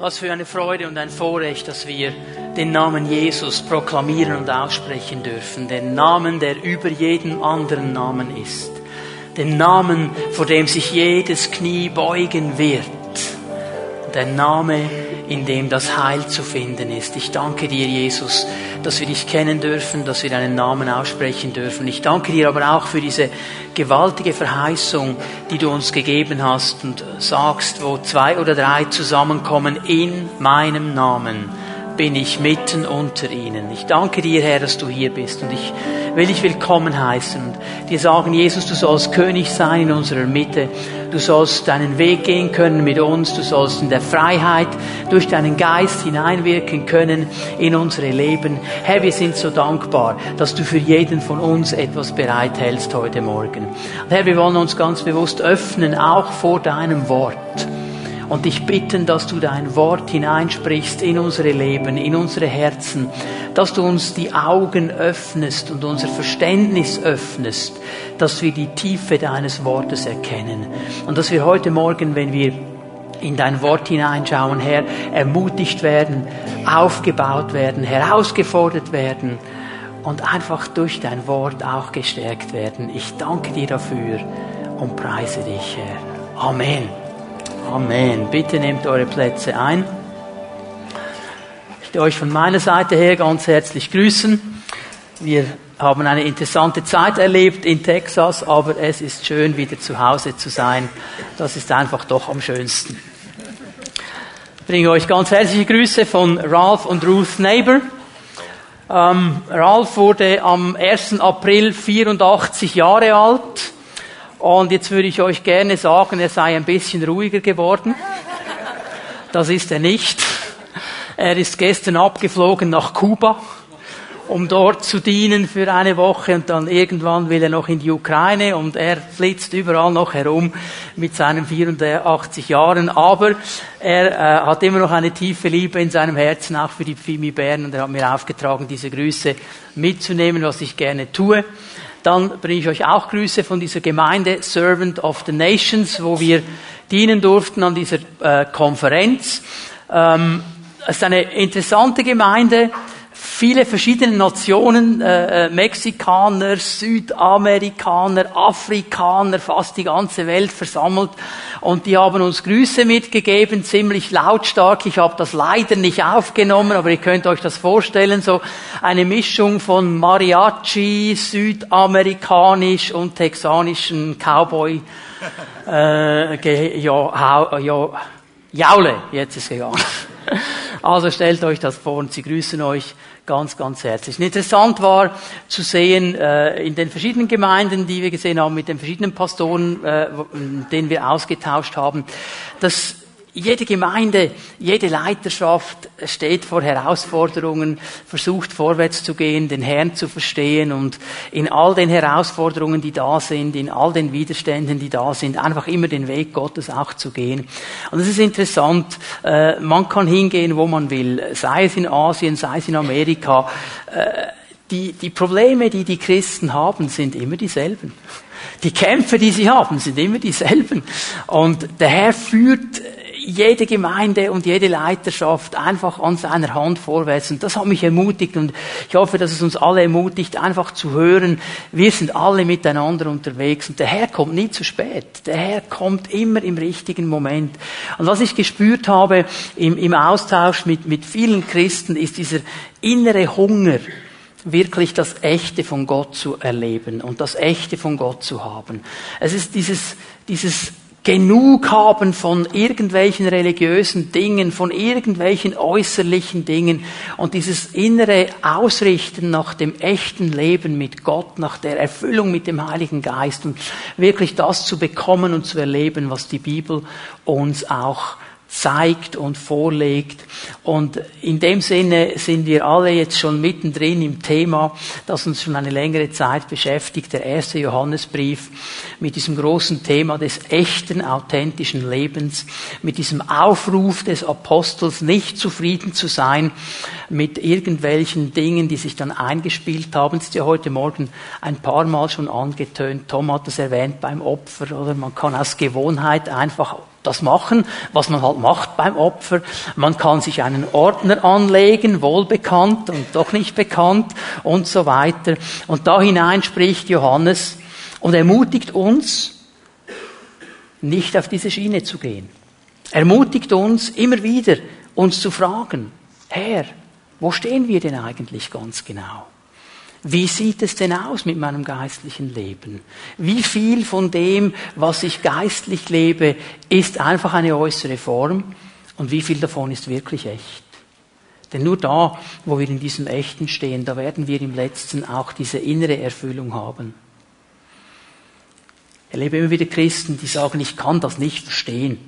Was für eine Freude und ein Vorrecht, dass wir den Namen Jesus proklamieren und aussprechen dürfen. Den Namen, der über jeden anderen Namen ist. Den Namen, vor dem sich jedes Knie beugen wird. Der Name, in dem das Heil zu finden ist. Ich danke dir, Jesus, dass wir dich kennen dürfen, dass wir deinen Namen aussprechen dürfen. Ich danke dir aber auch für diese gewaltige Verheißung, die du uns gegeben hast und sagst, wo zwei oder drei zusammenkommen in meinem Namen bin ich mitten unter ihnen. Ich danke dir, Herr, dass du hier bist und ich will dich willkommen heißen und dir sagen, Jesus, du sollst König sein in unserer Mitte. Du sollst deinen Weg gehen können mit uns. Du sollst in der Freiheit durch deinen Geist hineinwirken können in unsere Leben. Herr, wir sind so dankbar, dass du für jeden von uns etwas bereithältst heute Morgen. Und Herr, wir wollen uns ganz bewusst öffnen, auch vor deinem Wort und dich bitten, dass du dein Wort hineinsprichst in unsere Leben, in unsere Herzen, dass du uns die Augen öffnest und unser Verständnis öffnest, dass wir die Tiefe deines Wortes erkennen und dass wir heute Morgen, wenn wir in dein Wort hineinschauen, Herr, ermutigt werden, aufgebaut werden, herausgefordert werden und einfach durch dein Wort auch gestärkt werden. Ich danke dir dafür und preise dich, Herr. Amen. Amen. Bitte nehmt eure Plätze ein. Ich möchte euch von meiner Seite her ganz herzlich grüßen. Wir haben eine interessante Zeit erlebt in Texas, aber es ist schön, wieder zu Hause zu sein. Das ist einfach doch am schönsten. Ich bringe euch ganz herzliche Grüße von Ralph und Ruth Neighbor. Ähm, Ralph wurde am 1. April 84 Jahre alt. Und jetzt würde ich euch gerne sagen, er sei ein bisschen ruhiger geworden. Das ist er nicht. Er ist gestern abgeflogen nach Kuba, um dort zu dienen für eine Woche und dann irgendwann will er noch in die Ukraine und er flitzt überall noch herum mit seinen 84 Jahren. Aber er äh, hat immer noch eine tiefe Liebe in seinem Herzen, auch für die Pfimi Bern und er hat mir aufgetragen, diese Grüße mitzunehmen, was ich gerne tue. Dann bringe ich euch auch Grüße von dieser Gemeinde Servant of the Nations, wo wir dienen durften an dieser äh, Konferenz. Ähm, es ist eine interessante Gemeinde, viele verschiedene Nationen, äh, äh, Mexikaner, Südamerikaner, Afrikaner, fast die ganze Welt versammelt. Und die haben uns Grüße mitgegeben, ziemlich lautstark. Ich habe das leider nicht aufgenommen, aber ihr könnt euch das vorstellen, so eine Mischung von Mariachi, südamerikanisch und texanischen Cowboy. Äh, ja, ja, Jaule, jetzt ist gegangen. Also stellt euch das vor und sie grüßen euch ganz, ganz herzlich. interessant war zu sehen, äh, in den verschiedenen Gemeinden, die wir gesehen haben, mit den verschiedenen Pastoren, äh, denen wir ausgetauscht haben, dass jede Gemeinde, jede Leiterschaft steht vor Herausforderungen, versucht vorwärts zu gehen, den Herrn zu verstehen und in all den Herausforderungen, die da sind, in all den Widerständen, die da sind, einfach immer den Weg Gottes auch zu gehen. Und es ist interessant, äh, man kann hingehen, wo man will, sei es in Asien, sei es in Amerika. Äh, die, die Probleme, die die Christen haben, sind immer dieselben. Die Kämpfe, die sie haben, sind immer dieselben. Und der Herr führt jede Gemeinde und jede Leiterschaft einfach an seiner Hand vorwärts. Und das hat mich ermutigt und ich hoffe, dass es uns alle ermutigt, einfach zu hören, wir sind alle miteinander unterwegs und der Herr kommt nie zu spät. Der Herr kommt immer im richtigen Moment. Und was ich gespürt habe im, im Austausch mit, mit vielen Christen, ist dieser innere Hunger, wirklich das Echte von Gott zu erleben und das Echte von Gott zu haben. Es ist dieses, dieses genug haben von irgendwelchen religiösen Dingen, von irgendwelchen äußerlichen Dingen. Und dieses innere Ausrichten nach dem echten Leben mit Gott, nach der Erfüllung mit dem Heiligen Geist und wirklich das zu bekommen und zu erleben, was die Bibel uns auch zeigt und vorlegt. Und in dem Sinne sind wir alle jetzt schon mittendrin im Thema, das uns schon eine längere Zeit beschäftigt, der erste Johannesbrief, mit diesem großen Thema des echten, authentischen Lebens, mit diesem Aufruf des Apostels, nicht zufrieden zu sein mit irgendwelchen Dingen, die sich dann eingespielt haben. Es ist ja heute Morgen ein paar Mal schon angetönt. Tom hat das erwähnt beim Opfer, oder man kann aus Gewohnheit einfach das machen, was man halt macht beim Opfer. Man kann sich einen Ordner anlegen, wohlbekannt und doch nicht bekannt und so weiter. Und da hinein spricht Johannes und ermutigt uns, nicht auf diese Schiene zu gehen. Ermutigt uns immer wieder, uns zu fragen, Herr, wo stehen wir denn eigentlich ganz genau? Wie sieht es denn aus mit meinem geistlichen Leben? Wie viel von dem, was ich geistlich lebe, ist einfach eine äußere Form und wie viel davon ist wirklich echt? Denn nur da, wo wir in diesem Echten stehen, da werden wir im Letzten auch diese innere Erfüllung haben. Ich erlebe immer wieder Christen, die sagen, ich kann das nicht verstehen.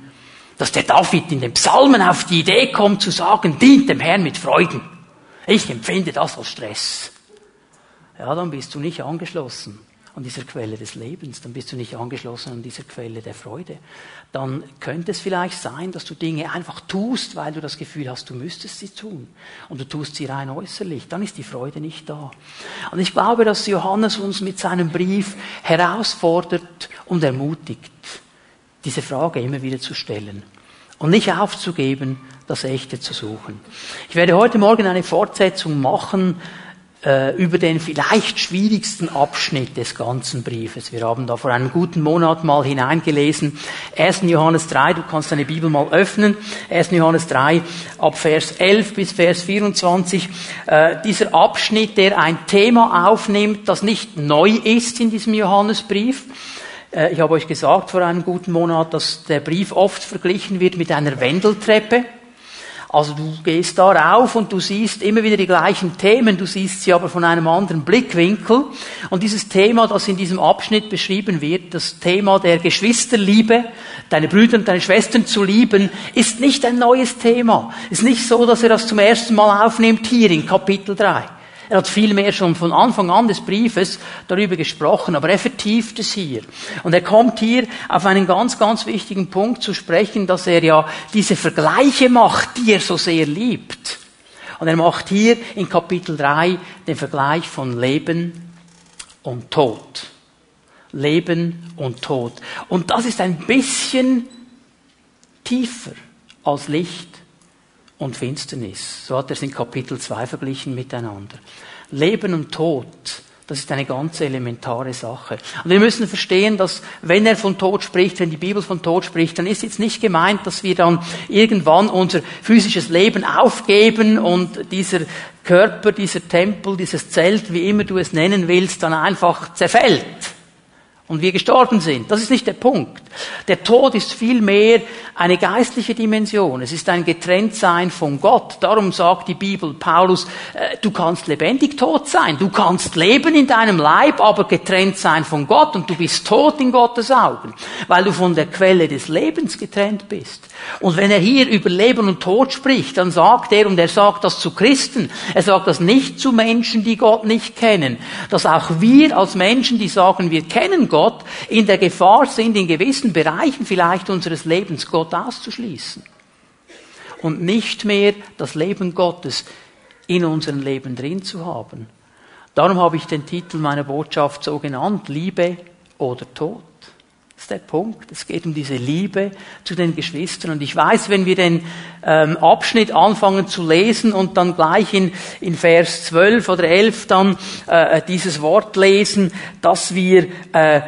Dass der David in den Psalmen auf die Idee kommt zu sagen, dient dem Herrn mit Freuden. Ich empfinde das als Stress ja, dann bist du nicht angeschlossen an dieser Quelle des Lebens, dann bist du nicht angeschlossen an dieser Quelle der Freude. Dann könnte es vielleicht sein, dass du Dinge einfach tust, weil du das Gefühl hast, du müsstest sie tun. Und du tust sie rein äußerlich. Dann ist die Freude nicht da. Und ich glaube, dass Johannes uns mit seinem Brief herausfordert und ermutigt, diese Frage immer wieder zu stellen. Und nicht aufzugeben, das Echte zu suchen. Ich werde heute Morgen eine Fortsetzung machen äh, über den vielleicht schwierigsten Abschnitt des ganzen Briefes. Wir haben da vor einem guten Monat mal hineingelesen. 1. Johannes 3, du kannst deine Bibel mal öffnen. 1. Johannes 3 ab Vers 11 bis Vers 24. Äh, dieser Abschnitt, der ein Thema aufnimmt, das nicht neu ist in diesem Johannesbrief. Äh, ich habe euch gesagt vor einem guten Monat, dass der Brief oft verglichen wird mit einer Wendeltreppe. Also du gehst da rauf und du siehst immer wieder die gleichen Themen, du siehst sie aber von einem anderen Blickwinkel. Und dieses Thema, das in diesem Abschnitt beschrieben wird, das Thema der Geschwisterliebe, deine Brüder und deine Schwestern zu lieben, ist nicht ein neues Thema. Ist nicht so, dass er das zum ersten Mal aufnimmt hier in Kapitel 3. Er hat vielmehr schon von Anfang an des Briefes darüber gesprochen, aber er vertieft es hier. Und er kommt hier auf einen ganz, ganz wichtigen Punkt zu sprechen, dass er ja diese Vergleiche macht, die er so sehr liebt. Und er macht hier in Kapitel 3 den Vergleich von Leben und Tod. Leben und Tod. Und das ist ein bisschen tiefer als Licht und Finsternis. So hat er es in Kapitel 2 verglichen miteinander. Leben und Tod, das ist eine ganz elementare Sache. Und wir müssen verstehen, dass wenn er von Tod spricht, wenn die Bibel von Tod spricht, dann ist jetzt nicht gemeint, dass wir dann irgendwann unser physisches Leben aufgeben und dieser Körper, dieser Tempel, dieses Zelt, wie immer du es nennen willst, dann einfach zerfällt und wir gestorben sind. Das ist nicht der Punkt. Der Tod ist vielmehr eine geistliche Dimension. Es ist ein Getrenntsein von Gott. Darum sagt die Bibel Paulus, äh, du kannst lebendig tot sein. Du kannst leben in deinem Leib, aber getrennt sein von Gott und du bist tot in Gottes Augen, weil du von der Quelle des Lebens getrennt bist. Und wenn er hier über Leben und Tod spricht, dann sagt er, und er sagt das zu Christen, er sagt das nicht zu Menschen, die Gott nicht kennen, dass auch wir als Menschen, die sagen, wir kennen Gott, in der Gefahr sind, in gewissen Bereichen vielleicht unseres Lebens Gott auszuschließen. Und nicht mehr das Leben Gottes in unserem Leben drin zu haben. Darum habe ich den Titel meiner Botschaft so genannt, Liebe oder Tod. Das ist der Punkt. Es geht um diese Liebe zu den Geschwistern. Und ich weiß, wenn wir den ähm, Abschnitt anfangen zu lesen und dann gleich in, in Vers 12 oder 11 dann äh, dieses Wort lesen, dass wir äh,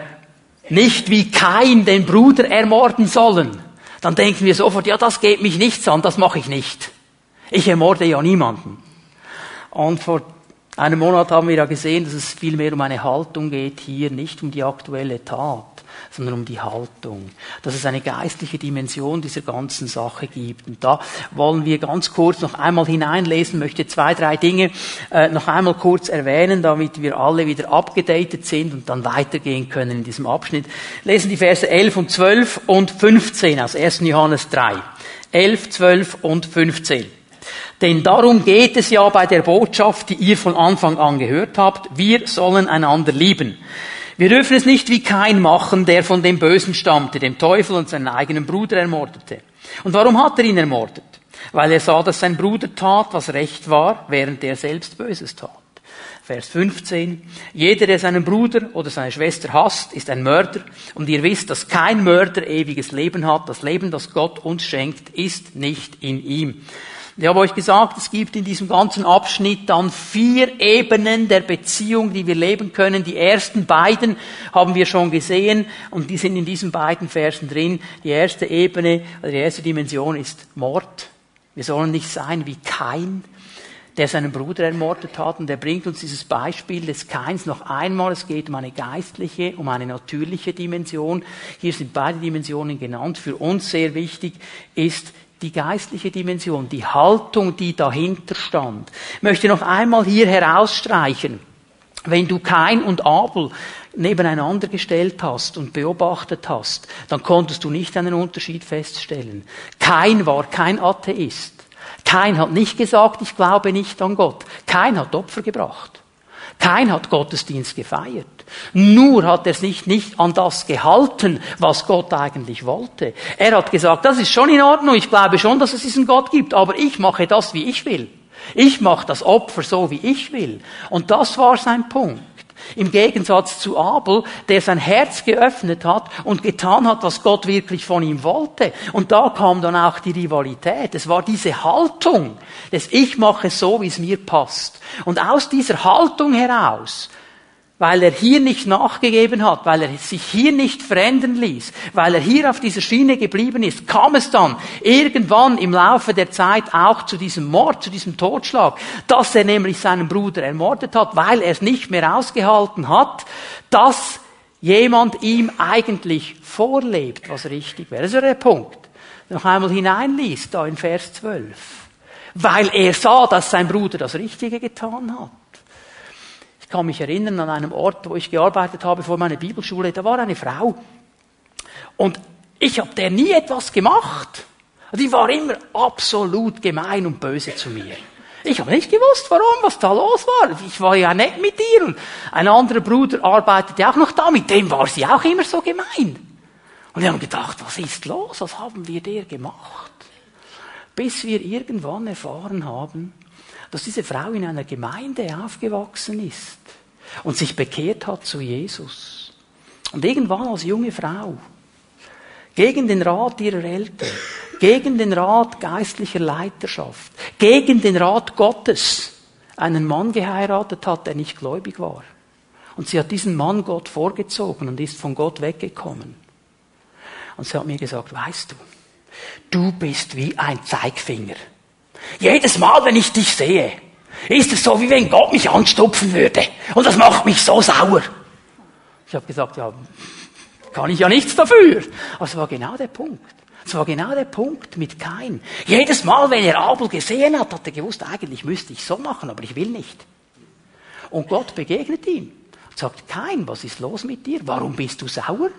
nicht wie Kain den Bruder ermorden sollen, dann denken wir sofort, ja, das geht mich nichts an, das mache ich nicht. Ich ermorde ja niemanden. Und vor einem Monat haben wir ja gesehen, dass es vielmehr um eine Haltung geht hier, nicht um die aktuelle Tat sondern um die Haltung. Dass es eine geistliche Dimension dieser ganzen Sache gibt. Und da wollen wir ganz kurz noch einmal hineinlesen, möchte zwei, drei Dinge äh, noch einmal kurz erwähnen, damit wir alle wieder abgedatet sind und dann weitergehen können in diesem Abschnitt. Lesen die Verse 11 und 12 und 15 aus 1. Johannes 3. 11, 12 und 15. Denn darum geht es ja bei der Botschaft, die ihr von Anfang an gehört habt. Wir sollen einander lieben. Wir dürfen es nicht wie kein machen, der von dem Bösen stammte, dem Teufel und seinen eigenen Bruder ermordete. Und warum hat er ihn ermordet? Weil er sah, dass sein Bruder tat, was recht war, während er selbst Böses tat. Vers 15. Jeder, der seinen Bruder oder seine Schwester hasst, ist ein Mörder. Und ihr wisst, dass kein Mörder ewiges Leben hat. Das Leben, das Gott uns schenkt, ist nicht in ihm. Ich habe euch gesagt, es gibt in diesem ganzen Abschnitt dann vier Ebenen der Beziehung, die wir leben können. Die ersten beiden haben wir schon gesehen und die sind in diesen beiden Versen drin. Die erste Ebene, also die erste Dimension ist Mord. Wir sollen nicht sein wie Kain, der seinen Bruder ermordet hat. Und er bringt uns dieses Beispiel des Kains noch einmal. Es geht um eine geistliche, um eine natürliche Dimension. Hier sind beide Dimensionen genannt. Für uns sehr wichtig ist die geistliche Dimension, die Haltung, die dahinter stand. Ich möchte noch einmal hier herausstreichen. Wenn du Kain und Abel nebeneinander gestellt hast und beobachtet hast, dann konntest du nicht einen Unterschied feststellen. Kain war kein Atheist. Kain hat nicht gesagt, ich glaube nicht an Gott. Kain hat Opfer gebracht. Kein hat Gottesdienst gefeiert. Nur hat er sich nicht an das gehalten, was Gott eigentlich wollte. Er hat gesagt, das ist schon in Ordnung, ich glaube schon, dass es diesen Gott gibt, aber ich mache das, wie ich will. Ich mache das Opfer so, wie ich will. Und das war sein Punkt. Im Gegensatz zu Abel, der sein Herz geöffnet hat und getan hat, was Gott wirklich von ihm wollte. Und da kam dann auch die Rivalität. Es war diese Haltung, dass ich mache so, wie es mir passt. Und aus dieser Haltung heraus weil er hier nicht nachgegeben hat, weil er sich hier nicht verändern ließ, weil er hier auf dieser Schiene geblieben ist, kam es dann irgendwann im Laufe der Zeit auch zu diesem Mord, zu diesem Totschlag, dass er nämlich seinen Bruder ermordet hat, weil er es nicht mehr ausgehalten hat, dass jemand ihm eigentlich vorlebt, was richtig wäre. Das ist der Punkt. Noch einmal hineinliest, da in Vers 12. Weil er sah, dass sein Bruder das Richtige getan hat kann mich erinnern an einem Ort, wo ich gearbeitet habe vor meiner Bibelschule, da war eine Frau. Und ich habe der nie etwas gemacht. Die war immer absolut gemein und böse zu mir. Ich habe nicht gewusst, warum, was da los war. Ich war ja nett mit ihr. Und ein anderer Bruder arbeitete auch noch da, mit dem war sie auch immer so gemein. Und wir haben gedacht, was ist los? Was haben wir der gemacht? Bis wir irgendwann erfahren haben, dass diese Frau in einer Gemeinde aufgewachsen ist und sich bekehrt hat zu Jesus. Und irgendwann als junge Frau, gegen den Rat ihrer Eltern, gegen den Rat geistlicher Leiterschaft, gegen den Rat Gottes, einen Mann geheiratet hat, der nicht gläubig war. Und sie hat diesen Mann Gott vorgezogen und ist von Gott weggekommen. Und sie hat mir gesagt, weißt du, du bist wie ein Zeigfinger jedes Mal, wenn ich dich sehe, ist es so, wie wenn Gott mich anstupfen würde. Und das macht mich so sauer. Ich habe gesagt, ja, kann ich ja nichts dafür. Aber es war genau der Punkt. Es war genau der Punkt mit Kain. Jedes Mal, wenn er Abel gesehen hat, hat er gewusst, eigentlich müsste ich so machen, aber ich will nicht. Und Gott begegnet ihm und sagt, Kain, was ist los mit dir? Warum bist du sauer?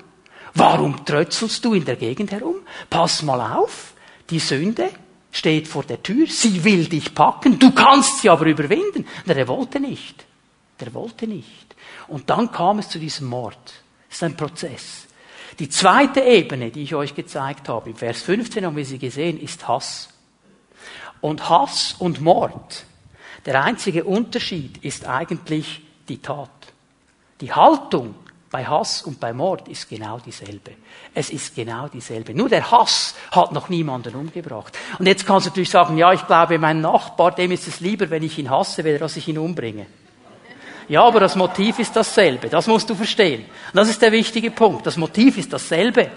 Warum trötzelst du in der Gegend herum? Pass mal auf, die Sünde, steht vor der Tür, sie will dich packen, du kannst sie aber überwinden. Der wollte nicht. Der wollte nicht. Und dann kam es zu diesem Mord. Das ist ein Prozess. Die zweite Ebene, die ich euch gezeigt habe, im Vers 15 haben wir sie gesehen, ist Hass. Und Hass und Mord, der einzige Unterschied ist eigentlich die Tat. Die Haltung bei Hass und bei Mord ist genau dieselbe. Es ist genau dieselbe. Nur der Hass hat noch niemanden umgebracht. Und jetzt kannst du natürlich sagen, ja, ich glaube, mein Nachbar, dem ist es lieber, wenn ich ihn hasse, weder dass ich ihn umbringe. Ja, aber das Motiv ist dasselbe. Das musst du verstehen. Und das ist der wichtige Punkt. Das Motiv ist dasselbe.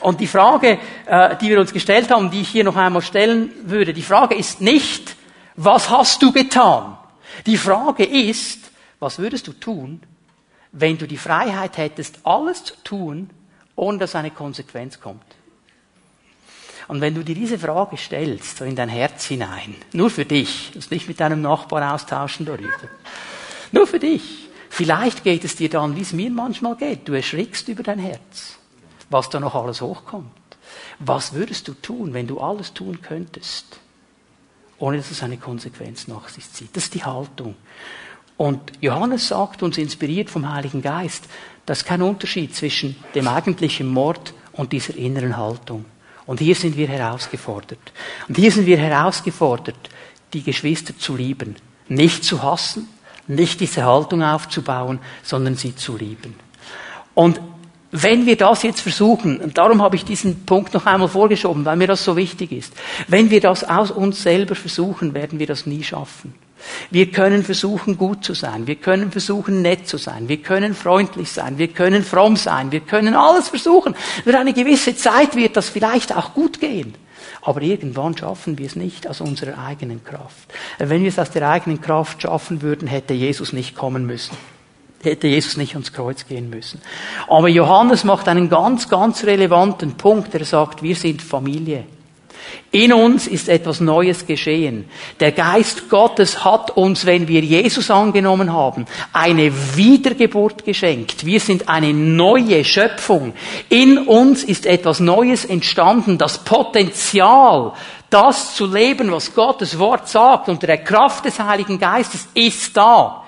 Und die Frage, äh, die wir uns gestellt haben, die ich hier noch einmal stellen würde, die Frage ist nicht, was hast du getan? Die Frage ist, was würdest du tun, wenn du die Freiheit hättest, alles zu tun, ohne dass eine Konsequenz kommt. Und wenn du dir diese Frage stellst, so in dein Herz hinein, nur für dich, das nicht mit deinem Nachbar austauschen darüber, nur für dich, vielleicht geht es dir dann, wie es mir manchmal geht, du erschrickst über dein Herz, was da noch alles hochkommt. Was würdest du tun, wenn du alles tun könntest, ohne dass es eine Konsequenz nach sich zieht? Das ist die Haltung. Und Johannes sagt uns, inspiriert vom Heiligen Geist, dass es kein Unterschied zwischen dem eigentlichen Mord und dieser inneren Haltung. Und hier sind wir herausgefordert. Und hier sind wir herausgefordert, die Geschwister zu lieben, nicht zu hassen, nicht diese Haltung aufzubauen, sondern sie zu lieben. Und wenn wir das jetzt versuchen, und darum habe ich diesen Punkt noch einmal vorgeschoben, weil mir das so wichtig ist, wenn wir das aus uns selber versuchen, werden wir das nie schaffen. Wir können versuchen, gut zu sein. Wir können versuchen, nett zu sein. Wir können freundlich sein. Wir können fromm sein. Wir können alles versuchen. Für eine gewisse Zeit wird das vielleicht auch gut gehen. Aber irgendwann schaffen wir es nicht aus unserer eigenen Kraft. Wenn wir es aus der eigenen Kraft schaffen würden, hätte Jesus nicht kommen müssen. Hätte Jesus nicht ans Kreuz gehen müssen. Aber Johannes macht einen ganz, ganz relevanten Punkt. Er sagt, wir sind Familie. In uns ist etwas Neues geschehen. Der Geist Gottes hat uns, wenn wir Jesus angenommen haben, eine Wiedergeburt geschenkt. Wir sind eine neue Schöpfung. In uns ist etwas Neues entstanden. Das Potenzial, das zu leben, was Gottes Wort sagt, unter der Kraft des Heiligen Geistes, ist da.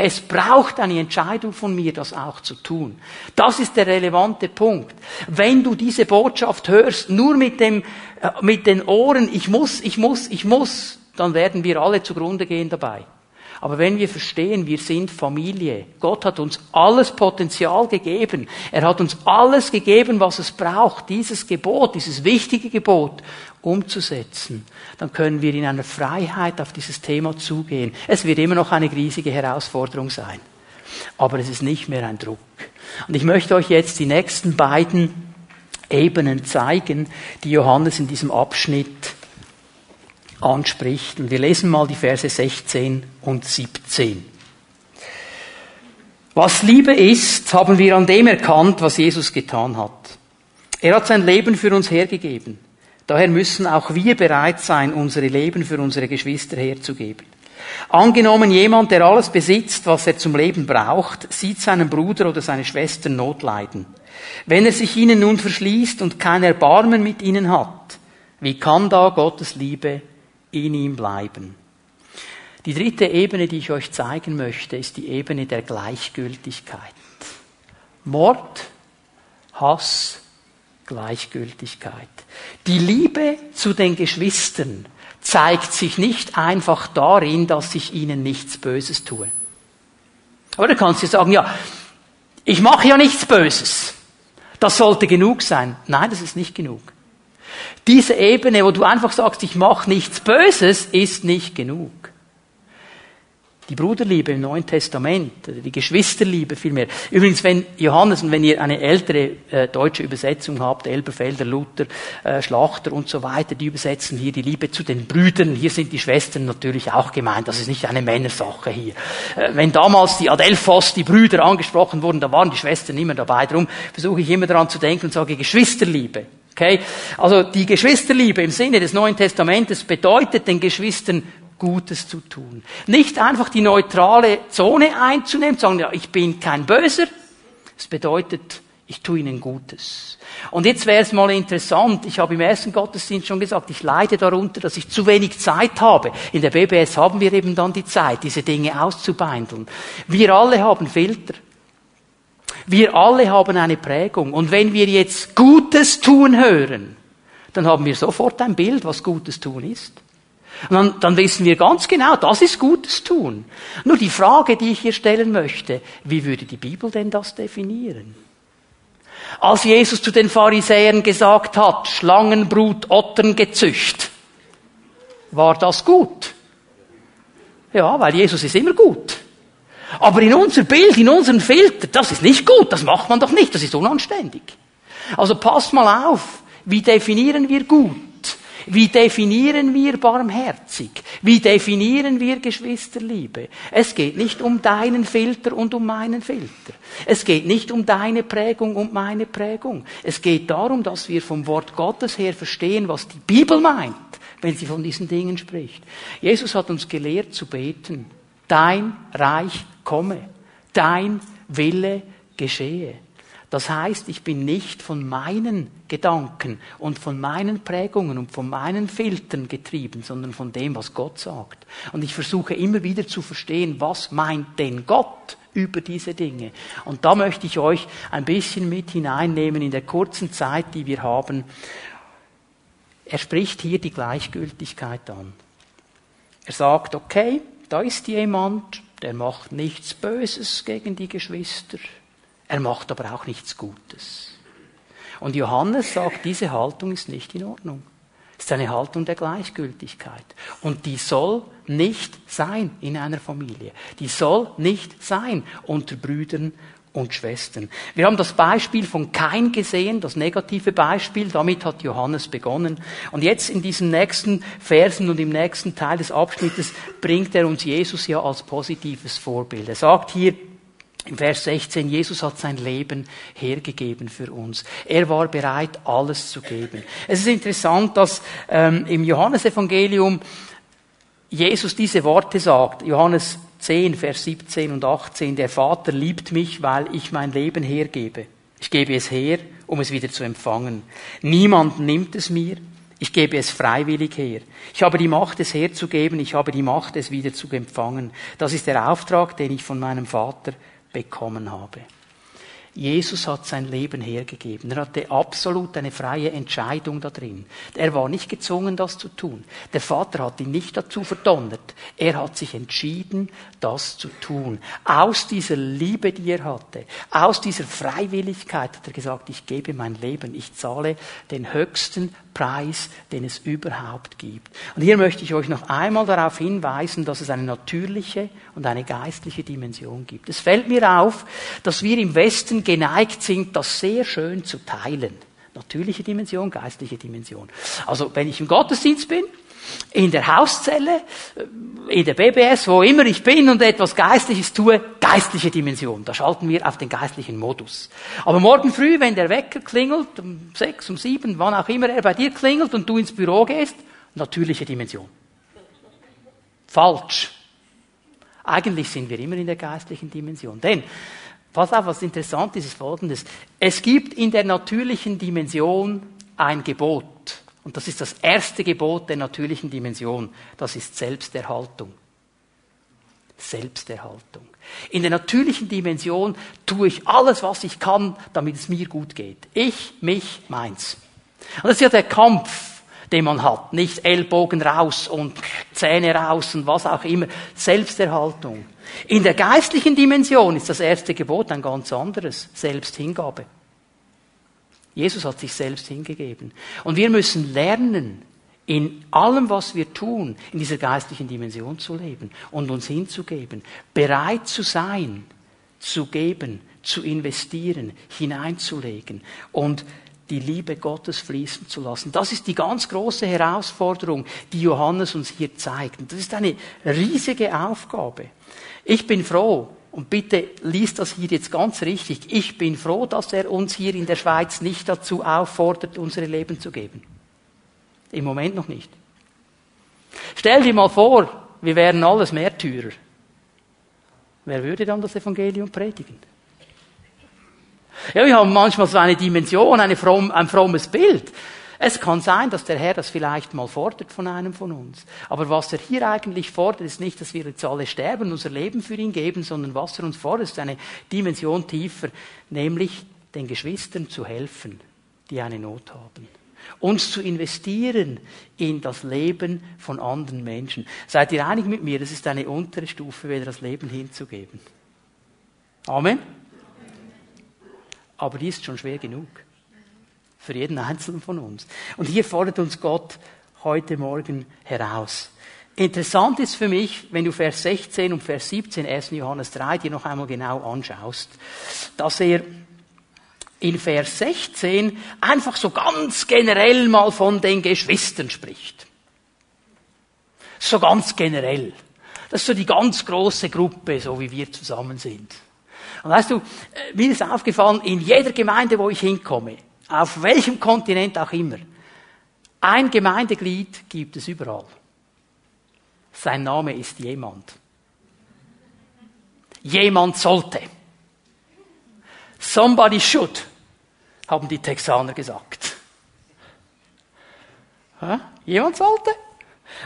Es braucht eine Entscheidung von mir, das auch zu tun. Das ist der relevante Punkt. Wenn du diese Botschaft hörst, nur mit dem, äh, mit den Ohren, ich muss, ich muss, ich muss, dann werden wir alle zugrunde gehen dabei. Aber wenn wir verstehen, wir sind Familie, Gott hat uns alles Potenzial gegeben, er hat uns alles gegeben, was es braucht, dieses Gebot, dieses wichtige Gebot umzusetzen, dann können wir in einer Freiheit auf dieses Thema zugehen. Es wird immer noch eine riesige Herausforderung sein, aber es ist nicht mehr ein Druck. Und ich möchte euch jetzt die nächsten beiden Ebenen zeigen, die Johannes in diesem Abschnitt anspricht. Und wir lesen mal die Verse 16 und 17. Was Liebe ist, haben wir an dem erkannt, was Jesus getan hat. Er hat sein Leben für uns hergegeben. Daher müssen auch wir bereit sein, unsere Leben für unsere Geschwister herzugeben. Angenommen, jemand, der alles besitzt, was er zum Leben braucht, sieht seinen Bruder oder seine Schwester Not leiden. Wenn er sich ihnen nun verschließt und kein Erbarmen mit ihnen hat, wie kann da Gottes Liebe in ihm bleiben. Die dritte Ebene, die ich euch zeigen möchte, ist die Ebene der Gleichgültigkeit. Mord, Hass, Gleichgültigkeit. Die Liebe zu den Geschwistern zeigt sich nicht einfach darin, dass ich ihnen nichts Böses tue. Aber du kannst dir sagen, ja, ich mache ja nichts Böses. Das sollte genug sein. Nein, das ist nicht genug. Diese Ebene, wo du einfach sagst, ich mache nichts Böses, ist nicht genug. Die Bruderliebe im Neuen Testament, die Geschwisterliebe vielmehr. Übrigens, wenn Johannes und wenn ihr eine ältere äh, deutsche Übersetzung habt, Elberfelder, Luther, äh, Schlachter und so weiter, die übersetzen hier die Liebe zu den Brüdern. Hier sind die Schwestern natürlich auch gemeint. Das ist nicht eine Männersache hier. Äh, wenn damals die Adelphos, die Brüder angesprochen wurden, da waren die Schwestern immer dabei. Darum versuche ich immer daran zu denken und sage Geschwisterliebe. Okay? Also die Geschwisterliebe im Sinne des Neuen Testamentes bedeutet den Geschwistern Gutes zu tun. Nicht einfach die neutrale Zone einzunehmen, zu sagen, ja, ich bin kein Böser. Es bedeutet, ich tue ihnen Gutes. Und jetzt wäre es mal interessant, ich habe im ersten Gottesdienst schon gesagt, ich leide darunter, dass ich zu wenig Zeit habe. In der BBS haben wir eben dann die Zeit, diese Dinge auszubeindeln. Wir alle haben Filter. Wir alle haben eine Prägung. Und wenn wir jetzt Gutes tun hören, dann haben wir sofort ein Bild, was Gutes tun ist. Und dann, dann wissen wir ganz genau, das ist Gutes tun. Nur die Frage, die ich hier stellen möchte, wie würde die Bibel denn das definieren? Als Jesus zu den Pharisäern gesagt hat, Schlangenbrut, Otterngezücht, war das gut? Ja, weil Jesus ist immer gut. Aber in unser Bild, in unseren Filter, das ist nicht gut, das macht man doch nicht, das ist unanständig. Also passt mal auf, wie definieren wir gut? Wie definieren wir barmherzig? Wie definieren wir Geschwisterliebe? Es geht nicht um deinen Filter und um meinen Filter. Es geht nicht um deine Prägung und meine Prägung. Es geht darum, dass wir vom Wort Gottes her verstehen, was die Bibel meint, wenn sie von diesen Dingen spricht. Jesus hat uns gelehrt zu beten. Dein Reich komme, dein Wille geschehe. Das heißt, ich bin nicht von meinen Gedanken und von meinen Prägungen und von meinen Filtern getrieben, sondern von dem, was Gott sagt. Und ich versuche immer wieder zu verstehen, was meint denn Gott über diese Dinge. Und da möchte ich euch ein bisschen mit hineinnehmen in der kurzen Zeit, die wir haben. Er spricht hier die Gleichgültigkeit an. Er sagt, okay, da ist jemand, der macht nichts Böses gegen die Geschwister, er macht aber auch nichts Gutes. Und Johannes sagt, diese Haltung ist nicht in Ordnung. Es ist eine Haltung der Gleichgültigkeit. Und die soll nicht sein in einer Familie. Die soll nicht sein unter Brüdern und Schwestern. Wir haben das Beispiel von Kain gesehen, das negative Beispiel. Damit hat Johannes begonnen. Und jetzt in diesen nächsten Versen und im nächsten Teil des Abschnittes bringt er uns Jesus ja als positives Vorbild. Er sagt hier, im Vers 16, Jesus hat sein Leben hergegeben für uns. Er war bereit, alles zu geben. Es ist interessant, dass ähm, im Johannesevangelium Jesus diese Worte sagt. Johannes 10, Vers 17 und 18. Der Vater liebt mich, weil ich mein Leben hergebe. Ich gebe es her, um es wieder zu empfangen. Niemand nimmt es mir. Ich gebe es freiwillig her. Ich habe die Macht, es herzugeben. Ich habe die Macht, es wieder zu empfangen. Das ist der Auftrag, den ich von meinem Vater bekommen habe. Jesus hat sein Leben hergegeben. Er hatte absolut eine freie Entscheidung da drin. Er war nicht gezwungen, das zu tun. Der Vater hat ihn nicht dazu verdonnert. Er hat sich entschieden, das zu tun. Aus dieser Liebe, die er hatte, aus dieser Freiwilligkeit hat er gesagt, ich gebe mein Leben, ich zahle den höchsten Preis, den es überhaupt gibt. Und hier möchte ich euch noch einmal darauf hinweisen, dass es eine natürliche und eine geistliche Dimension gibt. Es fällt mir auf, dass wir im Westen geneigt sind, das sehr schön zu teilen. Natürliche Dimension, geistliche Dimension. Also wenn ich im Gottesdienst bin, in der Hauszelle, in der BBS, wo immer ich bin und etwas Geistliches tue, geistliche Dimension. Da schalten wir auf den geistlichen Modus. Aber morgen früh, wenn der Wecker klingelt, um sechs, um sieben, wann auch immer er bei dir klingelt und du ins Büro gehst, natürliche Dimension. Falsch. Eigentlich sind wir immer in der geistlichen Dimension. Denn, pass auf, was interessant ist, ist folgendes. Es gibt in der natürlichen Dimension ein Gebot. Und das ist das erste Gebot der natürlichen Dimension. Das ist Selbsterhaltung. Selbsterhaltung. In der natürlichen Dimension tue ich alles, was ich kann, damit es mir gut geht. Ich, mich, meins. Und das ist ja der Kampf, den man hat. Nicht Ellbogen raus und Zähne raus und was auch immer. Selbsterhaltung. In der geistlichen Dimension ist das erste Gebot ein ganz anderes. Selbsthingabe. Jesus hat sich selbst hingegeben. Und wir müssen lernen, in allem, was wir tun, in dieser geistlichen Dimension zu leben und uns hinzugeben. Bereit zu sein, zu geben, zu investieren, hineinzulegen und die Liebe Gottes fließen zu lassen. Das ist die ganz große Herausforderung, die Johannes uns hier zeigt. Und das ist eine riesige Aufgabe. Ich bin froh, und bitte liest das hier jetzt ganz richtig. Ich bin froh, dass er uns hier in der Schweiz nicht dazu auffordert, unsere Leben zu geben. Im Moment noch nicht. Stell dir mal vor, wir wären alles Märtyrer. Wer würde dann das Evangelium predigen? Ja, wir haben manchmal so eine Dimension, eine fromm, ein frommes Bild. Es kann sein, dass der Herr das vielleicht mal fordert von einem von uns. Aber was er hier eigentlich fordert, ist nicht, dass wir jetzt alle sterben, unser Leben für ihn geben, sondern was er uns fordert, ist eine Dimension tiefer, nämlich den Geschwistern zu helfen, die eine Not haben. Uns zu investieren in das Leben von anderen Menschen. Seid ihr einig mit mir? Das ist eine untere Stufe, wieder das Leben hinzugeben. Amen. Aber die ist schon schwer genug. Für jeden Einzelnen von uns. Und hier fordert uns Gott heute Morgen heraus. Interessant ist für mich, wenn du Vers 16 und Vers 17 1. Johannes 3 dir noch einmal genau anschaust, dass er in Vers 16 einfach so ganz generell mal von den Geschwistern spricht. So ganz generell. Das ist so die ganz große Gruppe, so wie wir zusammen sind. Und weißt du, äh, mir ist aufgefallen, in jeder Gemeinde, wo ich hinkomme, auf welchem Kontinent auch immer. Ein Gemeindeglied gibt es überall. Sein Name ist jemand. Jemand sollte. Somebody should, haben die Texaner gesagt. Jemand sollte?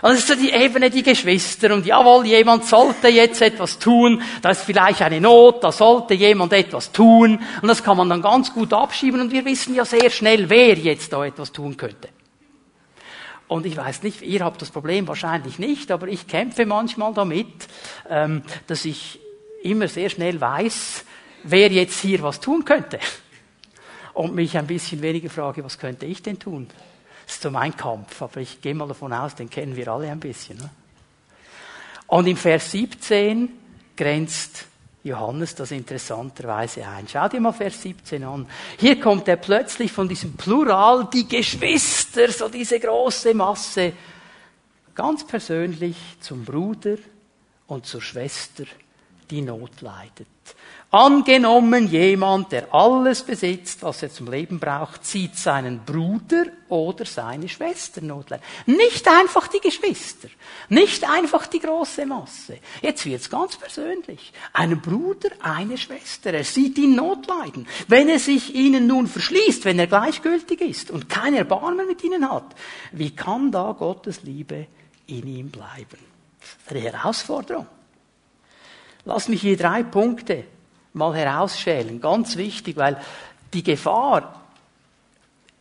Und das ist so die Ebene, die Geschwister. Und jawohl, jemand sollte jetzt etwas tun. Da ist vielleicht eine Not, da sollte jemand etwas tun. Und das kann man dann ganz gut abschieben. Und wir wissen ja sehr schnell, wer jetzt da etwas tun könnte. Und ich weiß nicht, ihr habt das Problem wahrscheinlich nicht, aber ich kämpfe manchmal damit, ähm, dass ich immer sehr schnell weiß, wer jetzt hier was tun könnte. Und mich ein bisschen weniger frage, was könnte ich denn tun? Das ist so mein Kampf, aber ich gehe mal davon aus, den kennen wir alle ein bisschen. Ne? Und im Vers 17 grenzt Johannes das interessanterweise ein. Schau dir mal Vers 17 an. Hier kommt er plötzlich von diesem Plural, die Geschwister, so diese große Masse, ganz persönlich zum Bruder und zur Schwester, die Not leidet. Angenommen, jemand, der alles besitzt, was er zum Leben braucht, zieht seinen Bruder oder seine Schwester notleiden. Nicht einfach die Geschwister, nicht einfach die große Masse. Jetzt wird's ganz persönlich. Ein Bruder, eine Schwester, er sieht ihn notleiden. Wenn er sich ihnen nun verschließt, wenn er gleichgültig ist und kein Erbarmen mit ihnen hat, wie kann da Gottes Liebe in ihm bleiben? Eine Herausforderung. Lass mich hier drei Punkte mal herausschälen. Ganz wichtig, weil die Gefahr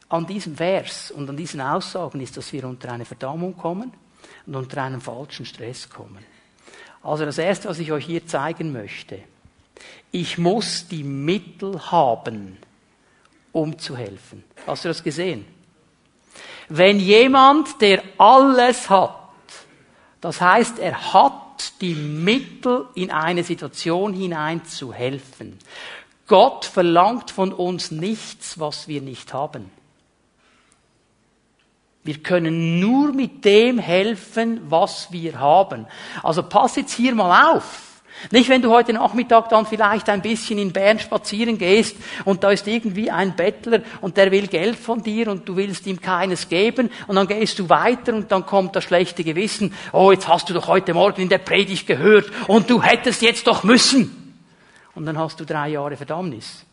an diesem Vers und an diesen Aussagen ist, dass wir unter eine Verdammung kommen und unter einen falschen Stress kommen. Also das Erste, was ich euch hier zeigen möchte, ich muss die Mittel haben, um zu helfen. Hast du das gesehen? Wenn jemand, der alles hat, das heißt, er die Mittel, in eine Situation hinein zu helfen. Gott verlangt von uns nichts, was wir nicht haben. Wir können nur mit dem helfen, was wir haben. Also pass jetzt hier mal auf. Nicht, wenn du heute Nachmittag dann vielleicht ein bisschen in Bern spazieren gehst und da ist irgendwie ein Bettler und der will Geld von dir und du willst ihm keines geben und dann gehst du weiter und dann kommt das schlechte Gewissen. Oh, jetzt hast du doch heute Morgen in der Predigt gehört und du hättest jetzt doch müssen. Und dann hast du drei Jahre Verdammnis.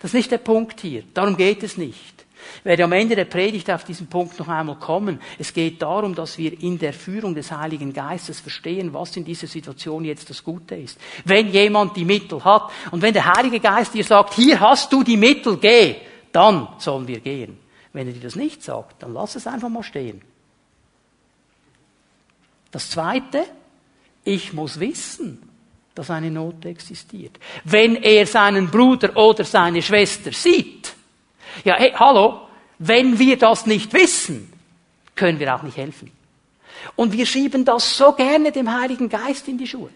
Das ist nicht der Punkt hier. Darum geht es nicht. Ich werde am Ende der Predigt auf diesen Punkt noch einmal kommen. Es geht darum, dass wir in der Führung des Heiligen Geistes verstehen, was in dieser Situation jetzt das Gute ist. Wenn jemand die Mittel hat und wenn der Heilige Geist dir sagt, hier hast du die Mittel, geh, dann sollen wir gehen. Wenn er dir das nicht sagt, dann lass es einfach mal stehen. Das Zweite, ich muss wissen, dass eine Not existiert. Wenn er seinen Bruder oder seine Schwester sieht, ja, hey, hallo, wenn wir das nicht wissen, können wir auch nicht helfen. Und wir schieben das so gerne dem Heiligen Geist in die Schuhe.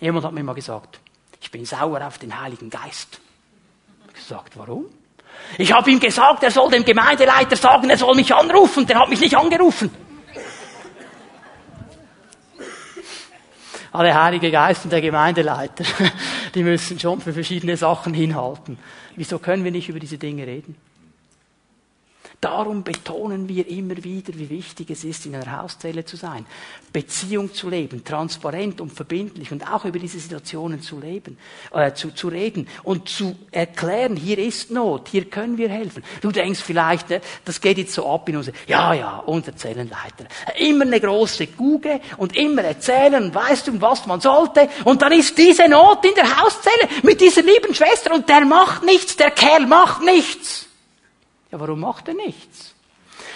Jemand hat mir mal gesagt, ich bin sauer auf den Heiligen Geist. Gesagt, warum? Ich habe ihm gesagt, er soll dem Gemeindeleiter sagen, er soll mich anrufen. Der hat mich nicht angerufen. Alle Heilige Geist und der Gemeindeleiter, die müssen schon für verschiedene Sachen hinhalten. Wieso können wir nicht über diese Dinge reden? Darum betonen wir immer wieder, wie wichtig es ist, in einer Hauszelle zu sein, Beziehung zu leben, transparent und verbindlich und auch über diese Situationen zu leben, äh, zu, zu reden und zu erklären, hier ist Not, hier können wir helfen. Du denkst vielleicht, ne, das geht jetzt so ab in uns, ja, ja, unser Zellenleiter. Immer eine große Guge und immer erzählen weißt du, was man sollte und dann ist diese Not in der Hauszelle mit dieser lieben Schwester und der macht nichts, der Kerl macht nichts. Ja, warum macht er nichts?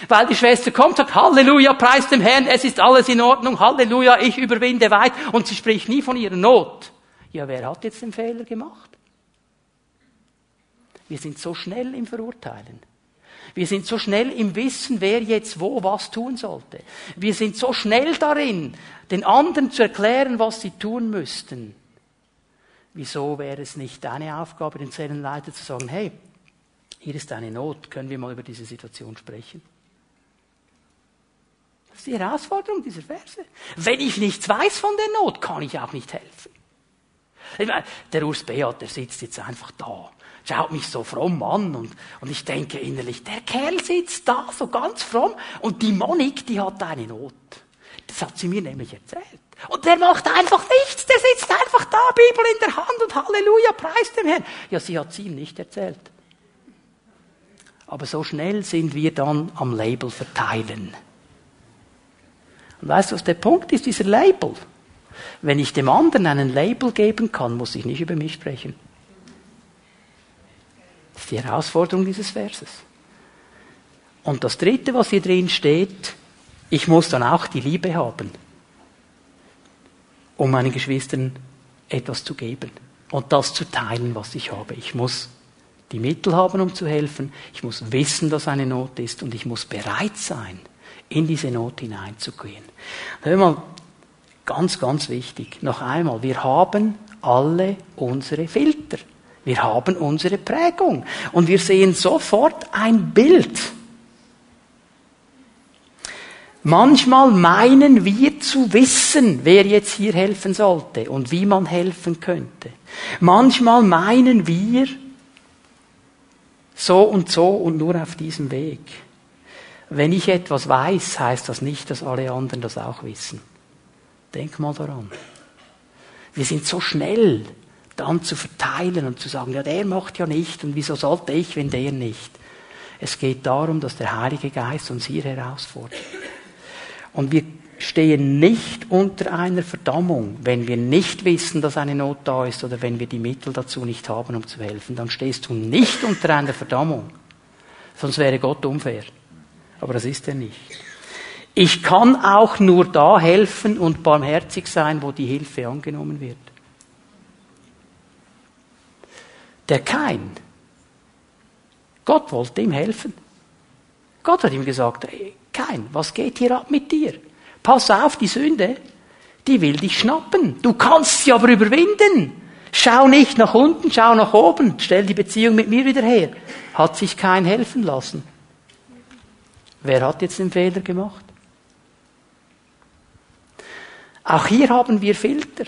Weil die Schwester kommt, sagt, Halleluja, preis dem Herrn, es ist alles in Ordnung, Halleluja, ich überwinde weit. Und sie spricht nie von ihrer Not. Ja, wer hat jetzt den Fehler gemacht? Wir sind so schnell im Verurteilen. Wir sind so schnell im Wissen, wer jetzt wo was tun sollte. Wir sind so schnell darin, den anderen zu erklären, was sie tun müssten. Wieso wäre es nicht deine Aufgabe, den Zellenleiter zu sagen, hey, hier ist eine Not, können wir mal über diese Situation sprechen? Das ist die Herausforderung dieser Verse. Wenn ich nichts weiß von der Not, kann ich auch nicht helfen. Der Urs Beat, der sitzt jetzt einfach da, schaut mich so fromm an und, und ich denke innerlich, der Kerl sitzt da so ganz fromm und die Monik, die hat eine Not. Das hat sie mir nämlich erzählt. Und der macht einfach nichts, der sitzt einfach da, Bibel in der Hand und Halleluja, preist dem Herrn. Ja, sie hat es ihm nicht erzählt. Aber so schnell sind wir dann am Label verteilen. Und weißt du, was der Punkt ist, dieser Label? Wenn ich dem anderen einen Label geben kann, muss ich nicht über mich sprechen. Das ist die Herausforderung dieses Verses. Und das Dritte, was hier drin steht, ich muss dann auch die Liebe haben, um meinen Geschwistern etwas zu geben und das zu teilen, was ich habe. Ich muss die Mittel haben, um zu helfen. Ich muss wissen, dass eine Not ist und ich muss bereit sein, in diese Not hineinzugehen. Hör ganz, ganz wichtig. Noch einmal, wir haben alle unsere Filter. Wir haben unsere Prägung. Und wir sehen sofort ein Bild. Manchmal meinen wir zu wissen, wer jetzt hier helfen sollte und wie man helfen könnte. Manchmal meinen wir, so und so und nur auf diesem Weg. Wenn ich etwas weiß, heißt das nicht, dass alle anderen das auch wissen. Denk mal daran. Wir sind so schnell, dann zu verteilen und zu sagen, ja, der macht ja nicht und wieso sollte ich, wenn der nicht. Es geht darum, dass der Heilige Geist uns hier herausfordert. Und wir stehen nicht unter einer Verdammung, wenn wir nicht wissen, dass eine Not da ist oder wenn wir die Mittel dazu nicht haben, um zu helfen. Dann stehst du nicht unter einer Verdammung. Sonst wäre Gott unfair. Aber das ist er nicht. Ich kann auch nur da helfen und barmherzig sein, wo die Hilfe angenommen wird. Der Kain, Gott wollte ihm helfen. Gott hat ihm gesagt, Kain, was geht hier ab mit dir? Pass auf, die Sünde, die will dich schnappen. Du kannst sie aber überwinden. Schau nicht nach unten, schau nach oben, stell die Beziehung mit mir wieder her. Hat sich kein helfen lassen. Wer hat jetzt den Fehler gemacht? Auch hier haben wir Filter.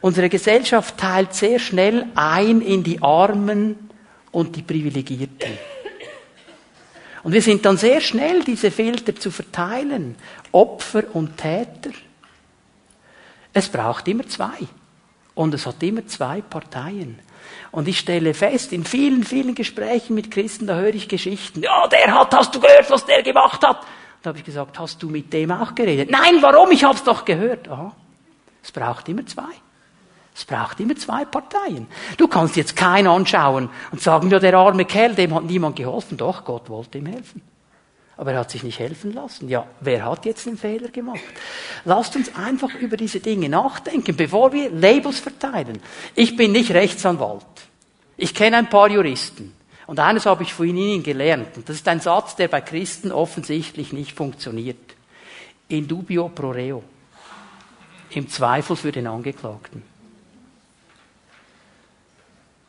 Unsere Gesellschaft teilt sehr schnell ein in die Armen und die Privilegierten. Und wir sind dann sehr schnell, diese Filter zu verteilen. Opfer und Täter. Es braucht immer zwei. Und es hat immer zwei Parteien. Und ich stelle fest, in vielen, vielen Gesprächen mit Christen, da höre ich Geschichten. Ja, der hat, hast du gehört, was der gemacht hat? Da habe ich gesagt, hast du mit dem auch geredet? Nein, warum? Ich habe es doch gehört. Aha. Es braucht immer zwei. Es braucht immer zwei Parteien. Du kannst jetzt keinen anschauen und sagen, ja, der arme Kerl, dem hat niemand geholfen. Doch, Gott wollte ihm helfen. Aber er hat sich nicht helfen lassen. Ja, wer hat jetzt den Fehler gemacht? Lasst uns einfach über diese Dinge nachdenken, bevor wir Labels verteilen. Ich bin nicht Rechtsanwalt. Ich kenne ein paar Juristen. Und eines habe ich von ihnen gelernt. Und das ist ein Satz, der bei Christen offensichtlich nicht funktioniert. In dubio pro reo. Im Zweifel für den Angeklagten.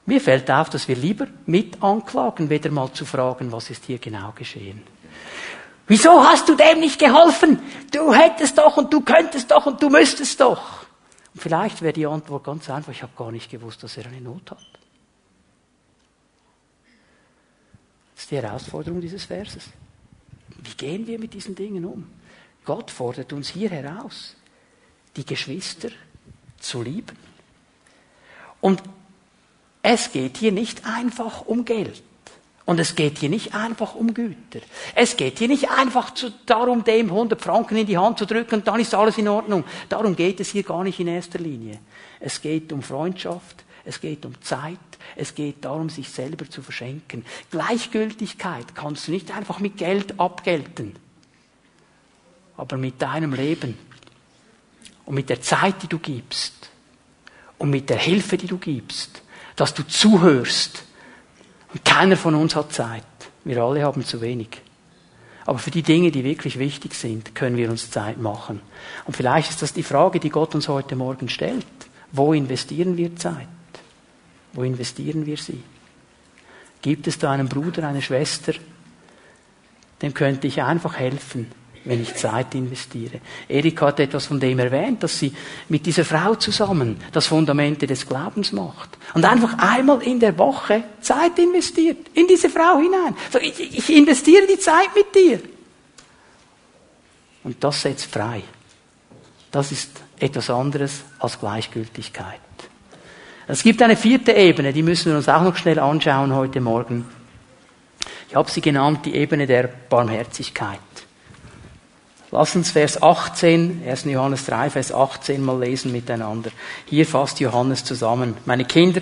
Mir fällt auf, dass wir lieber mit anklagen, weder mal zu fragen, was ist hier genau geschehen. Wieso hast du dem nicht geholfen? Du hättest doch und du könntest doch und du müsstest doch. Und vielleicht wäre die Antwort ganz einfach, ich habe gar nicht gewusst, dass er eine Not hat. Das ist die Herausforderung dieses Verses. Wie gehen wir mit diesen Dingen um? Gott fordert uns hier heraus, die Geschwister zu lieben. Und es geht hier nicht einfach um Geld. Und es geht hier nicht einfach um Güter. Es geht hier nicht einfach darum, dem 100 Franken in die Hand zu drücken und dann ist alles in Ordnung. Darum geht es hier gar nicht in erster Linie. Es geht um Freundschaft, es geht um Zeit, es geht darum, sich selber zu verschenken. Gleichgültigkeit kannst du nicht einfach mit Geld abgelten, aber mit deinem Leben und mit der Zeit, die du gibst und mit der Hilfe, die du gibst dass du zuhörst. Und keiner von uns hat Zeit. Wir alle haben zu wenig. Aber für die Dinge, die wirklich wichtig sind, können wir uns Zeit machen. Und vielleicht ist das die Frage, die Gott uns heute Morgen stellt. Wo investieren wir Zeit? Wo investieren wir sie? Gibt es da einen Bruder, eine Schwester, dem könnte ich einfach helfen, wenn ich Zeit investiere. Erika hat etwas von dem erwähnt, dass sie mit dieser Frau zusammen das Fundamente des Glaubens macht. Und einfach einmal in der Woche Zeit investiert, in diese Frau hinein. So, ich, ich investiere die Zeit mit dir. Und das setzt frei. Das ist etwas anderes als Gleichgültigkeit. Es gibt eine vierte Ebene, die müssen wir uns auch noch schnell anschauen heute Morgen. Ich habe sie genannt, die Ebene der Barmherzigkeit. Lass uns Vers 18, 1. Johannes 3, Vers 18 mal lesen miteinander. Hier fasst Johannes zusammen. Meine Kinder,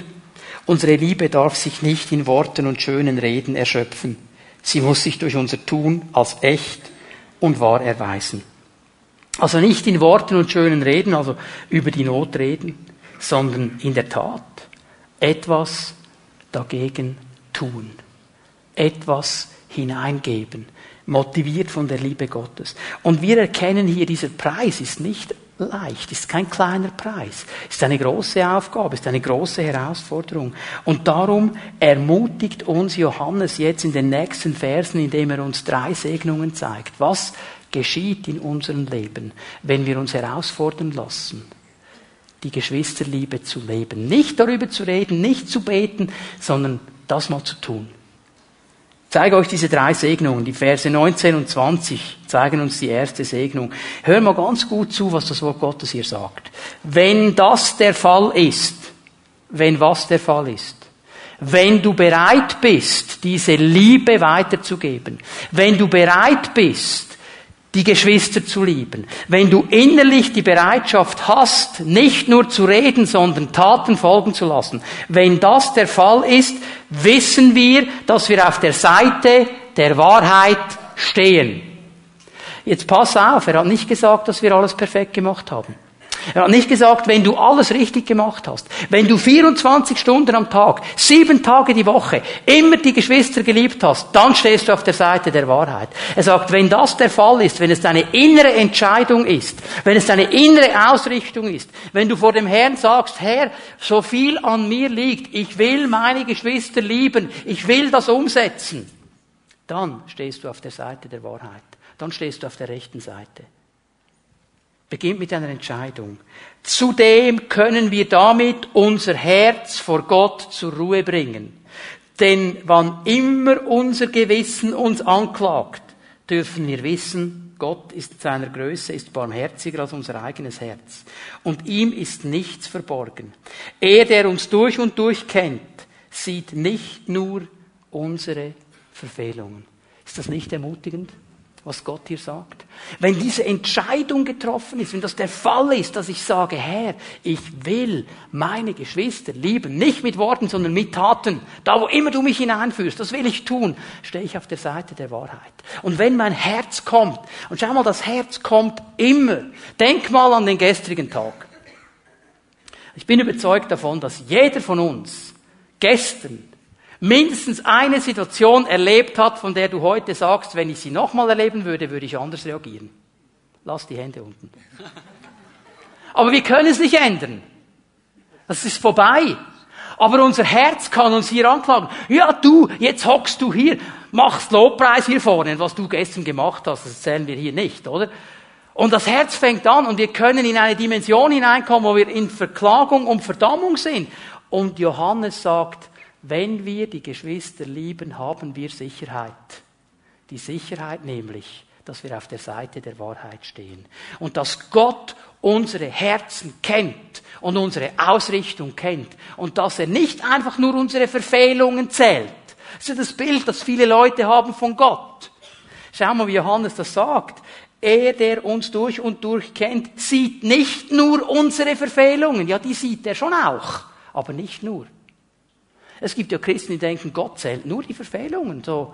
unsere Liebe darf sich nicht in Worten und schönen Reden erschöpfen. Sie muss sich durch unser Tun als echt und wahr erweisen. Also nicht in Worten und schönen Reden, also über die Not reden, sondern in der Tat etwas dagegen tun. Etwas hineingeben, motiviert von der Liebe Gottes. Und wir erkennen hier, dieser Preis ist nicht leicht, ist kein kleiner Preis, ist eine große Aufgabe, ist eine große Herausforderung. Und darum ermutigt uns Johannes jetzt in den nächsten Versen, indem er uns drei Segnungen zeigt. Was geschieht in unserem Leben, wenn wir uns herausfordern lassen, die Geschwisterliebe zu leben. Nicht darüber zu reden, nicht zu beten, sondern das mal zu tun. Zeige euch diese drei Segnungen. Die Verse 19 und 20 zeigen uns die erste Segnung. Hör mal ganz gut zu, was das Wort Gottes hier sagt. Wenn das der Fall ist, wenn was der Fall ist, wenn du bereit bist, diese Liebe weiterzugeben, wenn du bereit bist, die Geschwister zu lieben. Wenn du innerlich die Bereitschaft hast, nicht nur zu reden, sondern Taten folgen zu lassen. Wenn das der Fall ist, wissen wir, dass wir auf der Seite der Wahrheit stehen. Jetzt pass auf, er hat nicht gesagt, dass wir alles perfekt gemacht haben. Er hat nicht gesagt, wenn du alles richtig gemacht hast, wenn du 24 Stunden am Tag, sieben Tage die Woche, immer die Geschwister geliebt hast, dann stehst du auf der Seite der Wahrheit. Er sagt, wenn das der Fall ist, wenn es deine innere Entscheidung ist, wenn es deine innere Ausrichtung ist, wenn du vor dem Herrn sagst, Herr, so viel an mir liegt, ich will meine Geschwister lieben, ich will das umsetzen, dann stehst du auf der Seite der Wahrheit. Dann stehst du auf der rechten Seite beginnt mit einer Entscheidung. Zudem können wir damit unser Herz vor Gott zur Ruhe bringen. Denn wann immer unser Gewissen uns anklagt, dürfen wir wissen, Gott ist seiner Größe, ist barmherziger als unser eigenes Herz. Und ihm ist nichts verborgen. Er, der uns durch und durch kennt, sieht nicht nur unsere Verfehlungen. Ist das nicht ermutigend? Was Gott hier sagt. Wenn diese Entscheidung getroffen ist, wenn das der Fall ist, dass ich sage, Herr, ich will meine Geschwister lieben, nicht mit Worten, sondern mit Taten, da wo immer du mich hineinführst, das will ich tun, stehe ich auf der Seite der Wahrheit. Und wenn mein Herz kommt, und schau mal, das Herz kommt immer, denk mal an den gestrigen Tag. Ich bin überzeugt davon, dass jeder von uns gestern mindestens eine Situation erlebt hat, von der du heute sagst, wenn ich sie nochmal erleben würde, würde ich anders reagieren. Lass die Hände unten. Aber wir können es nicht ändern. Das ist vorbei. Aber unser Herz kann uns hier anklagen. Ja, du, jetzt hockst du hier, machst Lobpreis hier vorne, was du gestern gemacht hast, das erzählen wir hier nicht, oder? Und das Herz fängt an und wir können in eine Dimension hineinkommen, wo wir in Verklagung und Verdammung sind. Und Johannes sagt, wenn wir die Geschwister lieben, haben wir Sicherheit. Die Sicherheit nämlich, dass wir auf der Seite der Wahrheit stehen. Und dass Gott unsere Herzen kennt und unsere Ausrichtung kennt. Und dass er nicht einfach nur unsere Verfehlungen zählt. Das ist ja das Bild, das viele Leute haben von Gott. Schau mal, wie Johannes das sagt. Er, der uns durch und durch kennt, sieht nicht nur unsere Verfehlungen. Ja, die sieht er schon auch. Aber nicht nur. Es gibt ja Christen, die denken, Gott zählt nur die Verfehlungen. So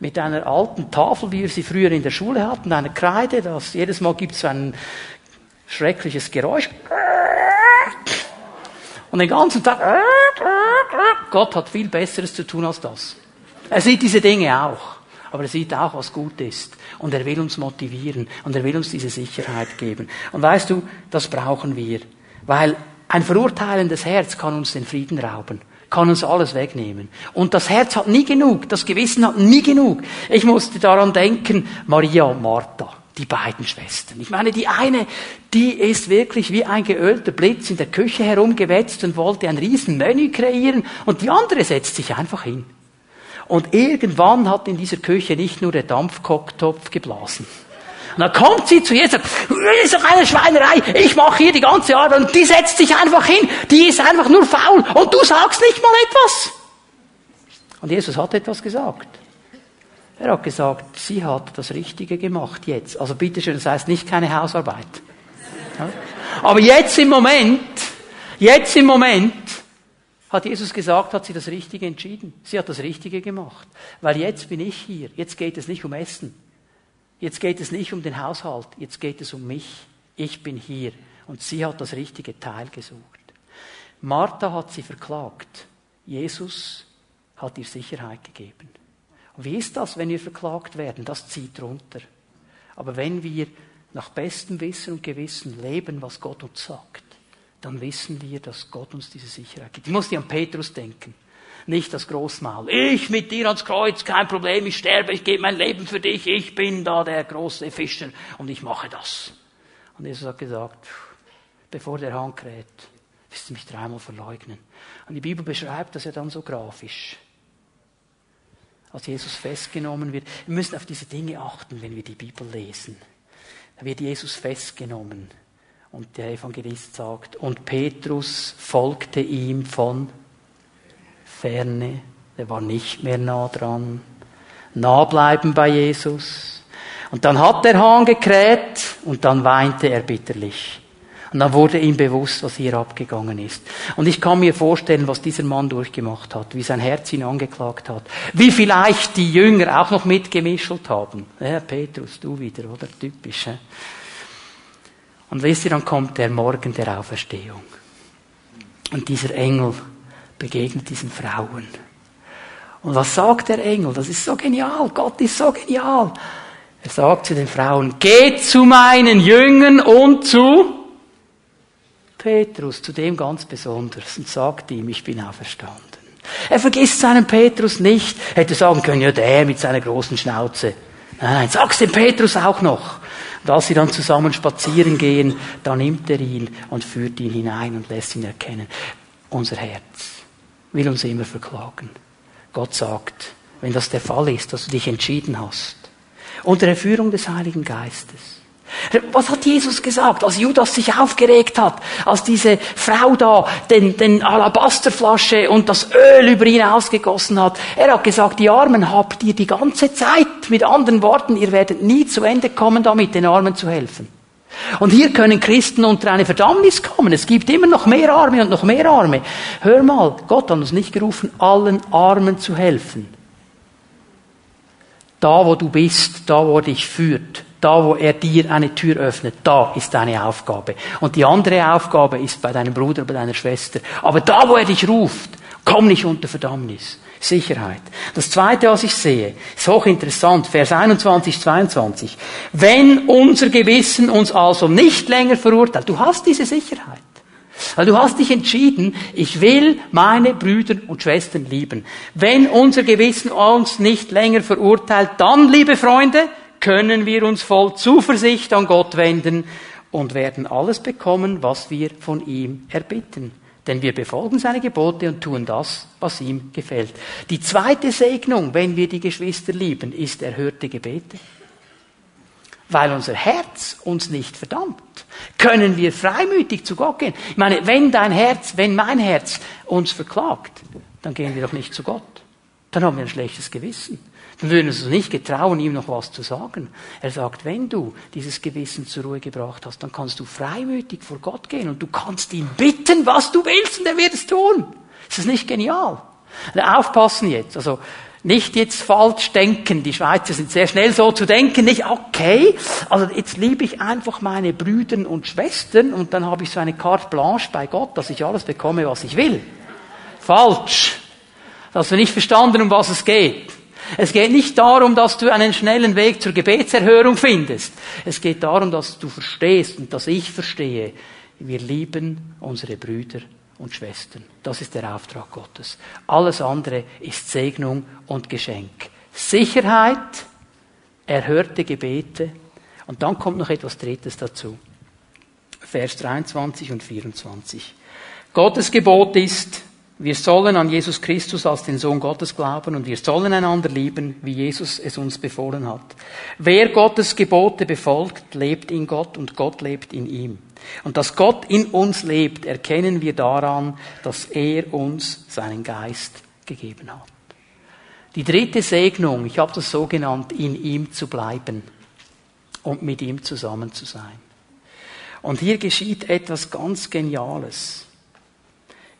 mit einer alten Tafel, wie wir sie früher in der Schule hatten, einer Kreide, das jedes Mal gibt so ein schreckliches Geräusch. Und den ganzen Tag, Gott hat viel Besseres zu tun als das. Er sieht diese Dinge auch. Aber er sieht auch, was gut ist. Und er will uns motivieren. Und er will uns diese Sicherheit geben. Und weißt du, das brauchen wir. Weil ein verurteilendes Herz kann uns den Frieden rauben kann uns alles wegnehmen. Und das Herz hat nie genug, das Gewissen hat nie genug. Ich musste daran denken, Maria und Martha, die beiden Schwestern. Ich meine, die eine, die ist wirklich wie ein geölter Blitz in der Küche herumgewetzt und wollte ein riesen Menü kreieren und die andere setzt sich einfach hin. Und irgendwann hat in dieser Küche nicht nur der Dampfkocktopf geblasen, und dann kommt sie zu Jesus und sagt, das ist doch eine Schweinerei, ich mache hier die ganze Arbeit und die setzt sich einfach hin, die ist einfach nur faul und du sagst nicht mal etwas. Und Jesus hat etwas gesagt. Er hat gesagt, sie hat das Richtige gemacht jetzt. Also bitteschön, das heißt nicht keine Hausarbeit. Aber jetzt im Moment, jetzt im Moment hat Jesus gesagt, hat sie das Richtige entschieden. Sie hat das Richtige gemacht. Weil jetzt bin ich hier. Jetzt geht es nicht um Essen. Jetzt geht es nicht um den Haushalt. Jetzt geht es um mich. Ich bin hier. Und sie hat das richtige Teil gesucht. Martha hat sie verklagt. Jesus hat ihr Sicherheit gegeben. Und wie ist das, wenn wir verklagt werden? Das zieht runter. Aber wenn wir nach bestem Wissen und Gewissen leben, was Gott uns sagt, dann wissen wir, dass Gott uns diese Sicherheit gibt. Ich musste an Petrus denken. Nicht das Großmaul. Ich mit dir ans Kreuz, kein Problem, ich sterbe, ich gebe mein Leben für dich, ich bin da der große Fischer und ich mache das. Und Jesus hat gesagt, bevor der Hahn kräht, wirst du mich dreimal verleugnen. Und die Bibel beschreibt das ja dann so grafisch. Als Jesus festgenommen wird. Wir müssen auf diese Dinge achten, wenn wir die Bibel lesen. Da wird Jesus festgenommen. Und der Evangelist sagt, und Petrus folgte ihm von Ferne, der war nicht mehr nah dran. Nah bleiben bei Jesus. Und dann hat der Hahn gekräht und dann weinte er bitterlich. Und dann wurde ihm bewusst, was hier abgegangen ist. Und ich kann mir vorstellen, was dieser Mann durchgemacht hat, wie sein Herz ihn angeklagt hat, wie vielleicht die Jünger auch noch mitgemischelt haben. Ja, Petrus, du wieder, oder? Typisch. He? Und wisst ihr, dann kommt der Morgen der Auferstehung. Und dieser Engel begegnet diesen Frauen. Und was sagt der Engel? Das ist so genial. Gott ist so genial. Er sagt zu den Frauen, geht zu meinen Jüngern und zu Petrus, zu dem ganz besonders, und sagt ihm, ich bin auferstanden. Er vergisst seinen Petrus nicht. Hätte sagen können, ja, der mit seiner großen Schnauze. Nein, nein, sag's dem Petrus auch noch. Und als sie dann zusammen spazieren gehen, da nimmt er ihn und führt ihn hinein und lässt ihn erkennen. Unser Herz will uns immer verklagen. Gott sagt, wenn das der Fall ist, dass du dich entschieden hast, unter der Führung des Heiligen Geistes, was hat Jesus gesagt, als Judas sich aufgeregt hat, als diese Frau da den, den Alabasterflasche und das Öl über ihn ausgegossen hat? Er hat gesagt, die Armen habt ihr die ganze Zeit. Mit anderen Worten, ihr werdet nie zu Ende kommen damit, den Armen zu helfen. Und hier können Christen unter eine Verdammnis kommen. Es gibt immer noch mehr Arme und noch mehr Arme. Hör mal, Gott hat uns nicht gerufen, allen Armen zu helfen. Da, wo du bist, da, wo er dich führt, da, wo er dir eine Tür öffnet, da ist deine Aufgabe. Und die andere Aufgabe ist bei deinem Bruder, bei deiner Schwester. Aber da, wo er dich ruft, komm nicht unter Verdammnis. Sicherheit. Das zweite, was ich sehe, ist hochinteressant, Vers 21, 22. Wenn unser Gewissen uns also nicht länger verurteilt, du hast diese Sicherheit. Weil du hast dich entschieden, ich will meine Brüder und Schwestern lieben. Wenn unser Gewissen uns nicht länger verurteilt, dann, liebe Freunde, können wir uns voll Zuversicht an Gott wenden und werden alles bekommen, was wir von ihm erbitten. Denn wir befolgen seine Gebote und tun das, was ihm gefällt. Die zweite Segnung, wenn wir die Geschwister lieben, ist erhörte Gebete. Weil unser Herz uns nicht verdammt, können wir freimütig zu Gott gehen. Ich meine, wenn dein Herz, wenn mein Herz uns verklagt, dann gehen wir doch nicht zu Gott. Dann haben wir ein schlechtes Gewissen. Dann würden wir uns nicht getrauen, ihm noch was zu sagen. Er sagt, wenn du dieses Gewissen zur Ruhe gebracht hast, dann kannst du freimütig vor Gott gehen und du kannst ihn bitten, was du willst und er wird es tun. Ist das nicht genial? Aufpassen jetzt. Also, nicht jetzt falsch denken. Die Schweizer sind sehr schnell so zu denken. Nicht, okay, also jetzt liebe ich einfach meine Brüder und Schwestern und dann habe ich so eine carte blanche bei Gott, dass ich alles bekomme, was ich will. Falsch. Das hast du nicht verstanden, um was es geht. Es geht nicht darum, dass du einen schnellen Weg zur Gebetserhörung findest. Es geht darum, dass du verstehst und dass ich verstehe, wir lieben unsere Brüder und Schwestern. Das ist der Auftrag Gottes. Alles andere ist Segnung und Geschenk. Sicherheit, erhörte Gebete und dann kommt noch etwas Drittes dazu. Vers 23 und 24. Gottes Gebot ist, wir sollen an Jesus Christus als den Sohn Gottes glauben und wir sollen einander lieben, wie Jesus es uns befohlen hat. Wer Gottes Gebote befolgt, lebt in Gott und Gott lebt in ihm. Und dass Gott in uns lebt, erkennen wir daran, dass er uns seinen Geist gegeben hat. Die dritte Segnung, ich habe das so genannt, in ihm zu bleiben und mit ihm zusammen zu sein. Und hier geschieht etwas ganz Geniales.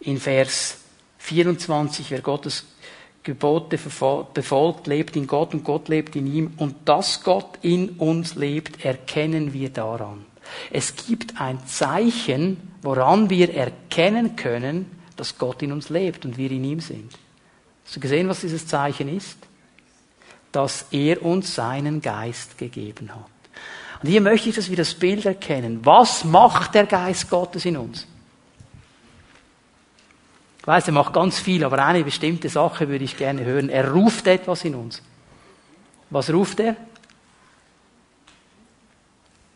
In Vers 24, wer Gottes Gebote befolgt, lebt in Gott und Gott lebt in ihm. Und dass Gott in uns lebt, erkennen wir daran. Es gibt ein Zeichen, woran wir erkennen können, dass Gott in uns lebt und wir in ihm sind. Hast du gesehen, was dieses Zeichen ist? Dass er uns seinen Geist gegeben hat. Und hier möchte ich, dass wir das Bild erkennen. Was macht der Geist Gottes in uns? Weiß, er macht ganz viel, aber eine bestimmte Sache würde ich gerne hören. Er ruft etwas in uns. Was ruft er?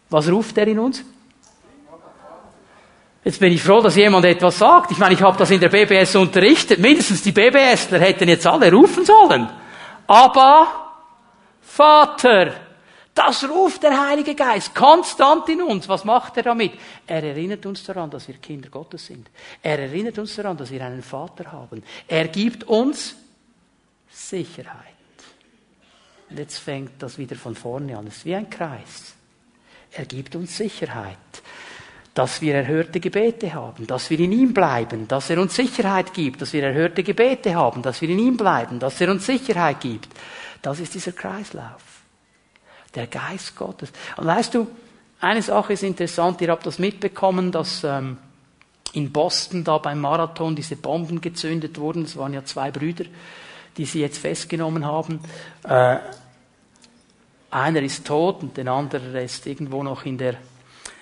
Was ruft er in uns? Jetzt bin ich froh, dass jemand etwas sagt. Ich meine, ich habe das in der BBS unterrichtet. Mindestens die BBSler hätten jetzt alle rufen sollen. Aber Vater, das ruft der Heilige Geist konstant in uns. Was macht er damit? Er erinnert uns daran, dass wir Kinder Gottes sind. Er erinnert uns daran, dass wir einen Vater haben. Er gibt uns Sicherheit. Und jetzt fängt das wieder von vorne an. Es ist wie ein Kreis. Er gibt uns Sicherheit, dass wir erhörte Gebete haben, dass wir in ihm bleiben, dass er uns Sicherheit gibt, dass wir erhörte Gebete haben, dass wir in ihm bleiben, dass er uns Sicherheit gibt. Das ist dieser Kreislauf. Der Geist Gottes. Und weißt du, eine Sache ist interessant, ihr habt das mitbekommen, dass ähm, in Boston da beim Marathon diese Bomben gezündet wurden. Das waren ja zwei Brüder, die sie jetzt festgenommen haben. Äh, einer ist tot und der andere ist irgendwo noch in der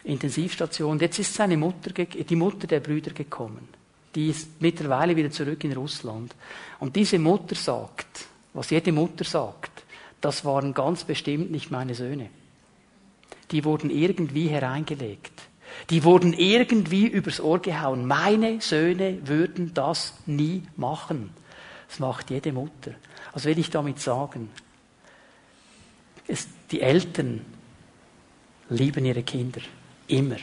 Intensivstation. Jetzt ist seine Mutter, die Mutter der Brüder gekommen. Die ist mittlerweile wieder zurück in Russland. Und diese Mutter sagt, was jede Mutter sagt, das waren ganz bestimmt nicht meine Söhne. Die wurden irgendwie hereingelegt. Die wurden irgendwie übers Ohr gehauen. Meine Söhne würden das nie machen. Das macht jede Mutter. Was will ich damit sagen? Es, die Eltern lieben ihre Kinder. Immer.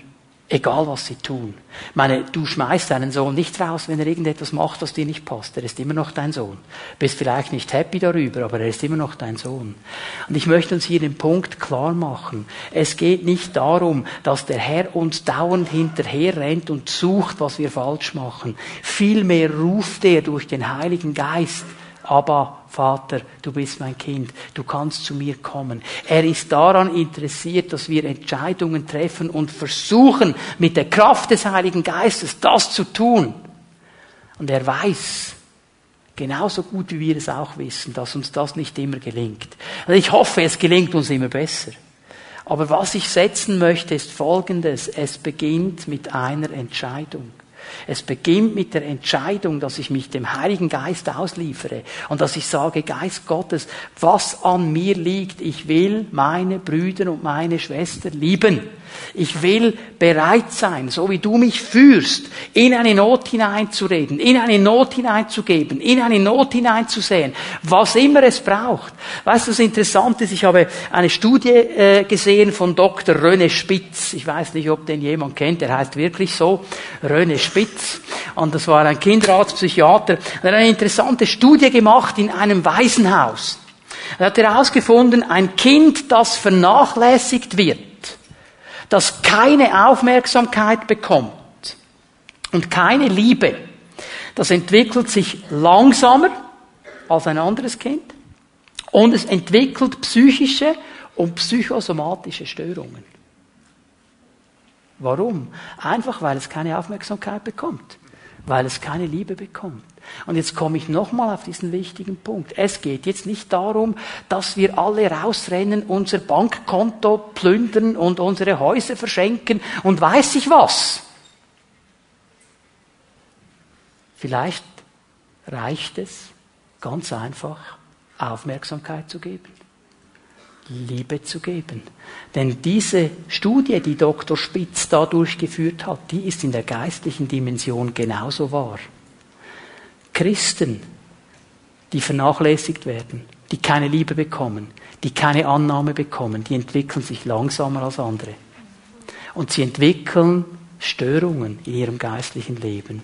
Egal was sie tun. Ich meine, du schmeißt deinen Sohn nicht raus, wenn er irgendetwas macht, was dir nicht passt. Er ist immer noch dein Sohn. Bist vielleicht nicht happy darüber, aber er ist immer noch dein Sohn. Und ich möchte uns hier den Punkt klar machen. Es geht nicht darum, dass der Herr uns dauernd hinterher rennt und sucht, was wir falsch machen. Vielmehr ruft er durch den Heiligen Geist aber Vater, du bist mein Kind, du kannst zu mir kommen. Er ist daran interessiert, dass wir Entscheidungen treffen und versuchen, mit der Kraft des Heiligen Geistes das zu tun. Und er weiß, genauso gut wie wir es auch wissen, dass uns das nicht immer gelingt. Also ich hoffe, es gelingt uns immer besser. Aber was ich setzen möchte, ist Folgendes. Es beginnt mit einer Entscheidung. Es beginnt mit der Entscheidung, dass ich mich dem Heiligen Geist ausliefere und dass ich sage, Geist Gottes, was an mir liegt, ich will meine Brüder und meine Schwester lieben. Ich will bereit sein, so wie du mich führst, in eine Not hineinzureden, in eine Not hineinzugeben, in eine Not hineinzusehen, was immer es braucht. Weißt du, was interessant ist? Ich habe eine Studie äh, gesehen von Dr. René Spitz. Ich weiß nicht, ob den jemand kennt, der heißt wirklich so, René Spitz. Und das war ein Kinderarztpsychiater. Er hat eine interessante Studie gemacht in einem Waisenhaus. Er hat herausgefunden, ein Kind, das vernachlässigt wird, das keine Aufmerksamkeit bekommt und keine Liebe, das entwickelt sich langsamer als ein anderes Kind und es entwickelt psychische und psychosomatische Störungen. Warum? Einfach weil es keine Aufmerksamkeit bekommt, weil es keine Liebe bekommt. Und jetzt komme ich nochmal auf diesen wichtigen Punkt. Es geht jetzt nicht darum, dass wir alle rausrennen, unser Bankkonto plündern und unsere Häuser verschenken und weiß ich was. Vielleicht reicht es ganz einfach, Aufmerksamkeit zu geben. Liebe zu geben. Denn diese Studie, die Dr. Spitz da durchgeführt hat, die ist in der geistlichen Dimension genauso wahr. Christen, die vernachlässigt werden, die keine Liebe bekommen, die keine Annahme bekommen, die entwickeln sich langsamer als andere. Und sie entwickeln Störungen in ihrem geistlichen Leben.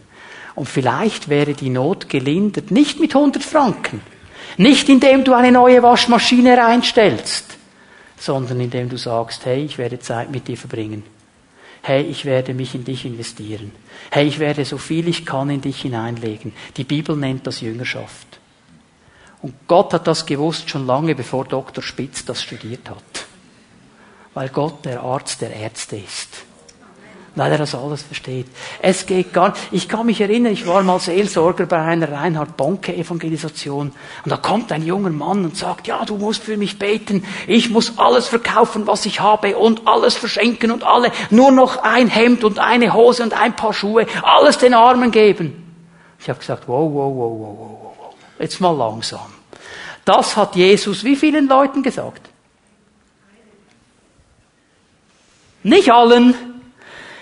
Und vielleicht wäre die Not gelindert, nicht mit 100 Franken, nicht indem du eine neue Waschmaschine reinstellst, sondern indem du sagst, hey, ich werde Zeit mit dir verbringen. Hey, ich werde mich in dich investieren. Hey, ich werde so viel ich kann in dich hineinlegen. Die Bibel nennt das Jüngerschaft. Und Gott hat das gewusst schon lange, bevor Dr. Spitz das studiert hat. Weil Gott der Arzt der Ärzte ist weil er das alles versteht. Es geht gar nicht. Ich kann mich erinnern, ich war mal Seelsorger bei einer Reinhard Bonke Evangelisation und da kommt ein junger Mann und sagt, ja, du musst für mich beten, ich muss alles verkaufen, was ich habe und alles verschenken und alle, nur noch ein Hemd und eine Hose und ein paar Schuhe, alles den Armen geben. Ich habe gesagt, wow, wow, wow, wow, wow, wow, jetzt mal langsam. Das hat Jesus wie vielen Leuten gesagt? Nicht allen.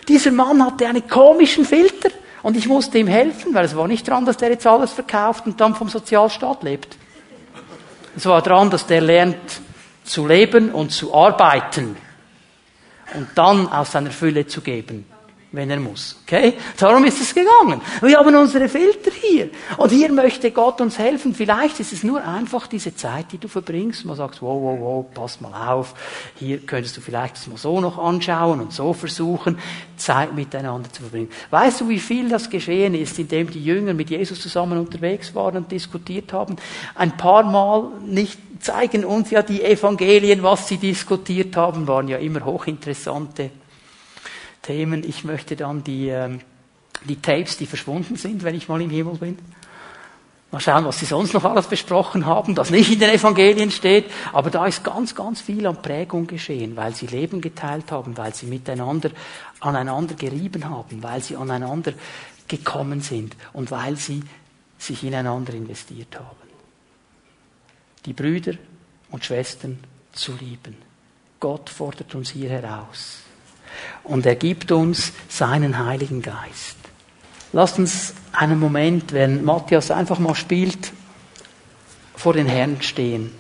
Dieser Mann hatte einen komischen Filter und ich musste ihm helfen, weil es war nicht dran, dass der jetzt alles verkauft und dann vom Sozialstaat lebt. Es war dran, dass der lernt zu leben und zu arbeiten und dann aus seiner Fülle zu geben wenn er muss. Okay? Darum ist es gegangen. Wir haben unsere Filter hier. Und hier möchte Gott uns helfen. Vielleicht ist es nur einfach diese Zeit, die du verbringst. Man sagt, wow, wow, wow, pass mal auf. Hier könntest du vielleicht das mal so noch anschauen und so versuchen, Zeit miteinander zu verbringen. Weißt du, wie viel das geschehen ist, indem die Jünger mit Jesus zusammen unterwegs waren und diskutiert haben? Ein paar Mal nicht zeigen uns ja die Evangelien, was sie diskutiert haben, waren ja immer hochinteressante Themen. Ich möchte dann die, ähm, die Tapes, die verschwunden sind, wenn ich mal im Himmel bin. Mal schauen, was sie sonst noch alles besprochen haben, das nicht in den Evangelien steht. Aber da ist ganz, ganz viel an Prägung geschehen, weil sie Leben geteilt haben, weil sie miteinander aneinander gerieben haben, weil sie aneinander gekommen sind und weil sie sich ineinander investiert haben. Die Brüder und Schwestern zu lieben. Gott fordert uns hier heraus und er gibt uns seinen Heiligen Geist. Lasst uns einen Moment, wenn Matthias einfach mal spielt, vor den Herrn stehen.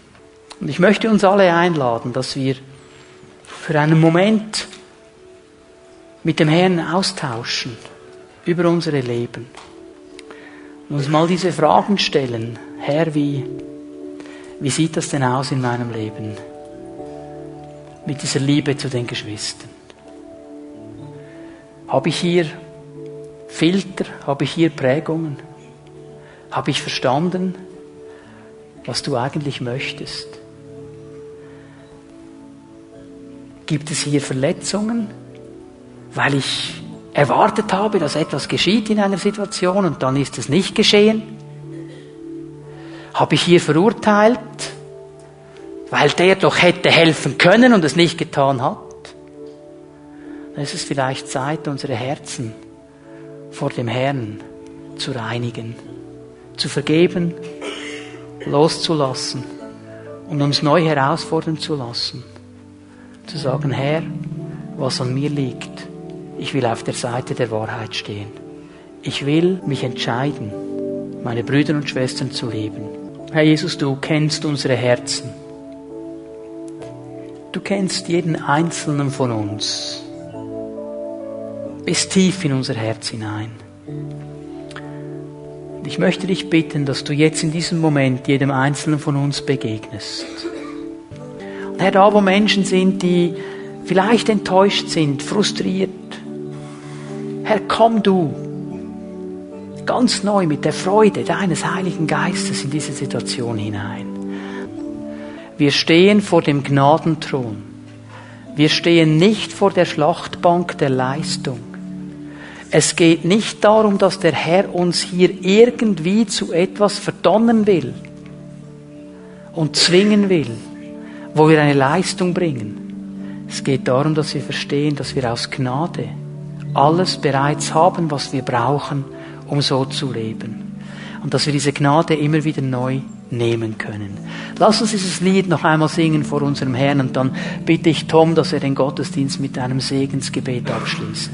Und ich möchte uns alle einladen, dass wir für einen Moment mit dem Herrn austauschen über unsere Leben. Und uns mal diese Fragen stellen. Herr, wie, wie sieht das denn aus in meinem Leben? Mit dieser Liebe zu den Geschwistern. Habe ich hier Filter? Habe ich hier Prägungen? Habe ich verstanden, was du eigentlich möchtest? Gibt es hier Verletzungen, weil ich erwartet habe, dass etwas geschieht in einer Situation und dann ist es nicht geschehen? Habe ich hier verurteilt, weil der doch hätte helfen können und es nicht getan hat? Dann ist es vielleicht Zeit, unsere Herzen vor dem Herrn zu reinigen, zu vergeben, loszulassen und uns neu herausfordern zu lassen. Zu sagen, Herr, was an mir liegt, ich will auf der Seite der Wahrheit stehen. Ich will mich entscheiden, meine Brüder und Schwestern zu lieben. Herr Jesus, du kennst unsere Herzen. Du kennst jeden einzelnen von uns bis tief in unser Herz hinein. Ich möchte dich bitten, dass du jetzt in diesem Moment jedem Einzelnen von uns begegnest. Und Herr, da wo Menschen sind, die vielleicht enttäuscht sind, frustriert, Herr, komm du ganz neu mit der Freude deines Heiligen Geistes in diese Situation hinein. Wir stehen vor dem Gnadenthron. Wir stehen nicht vor der Schlachtbank der Leistung. Es geht nicht darum, dass der Herr uns hier irgendwie zu etwas verdonnen will und zwingen will, wo wir eine Leistung bringen. Es geht darum, dass wir verstehen, dass wir aus Gnade alles bereits haben, was wir brauchen, um so zu leben. Und dass wir diese Gnade immer wieder neu nehmen können. Lass uns dieses Lied noch einmal singen vor unserem Herrn und dann bitte ich Tom, dass er den Gottesdienst mit einem Segensgebet abschließt.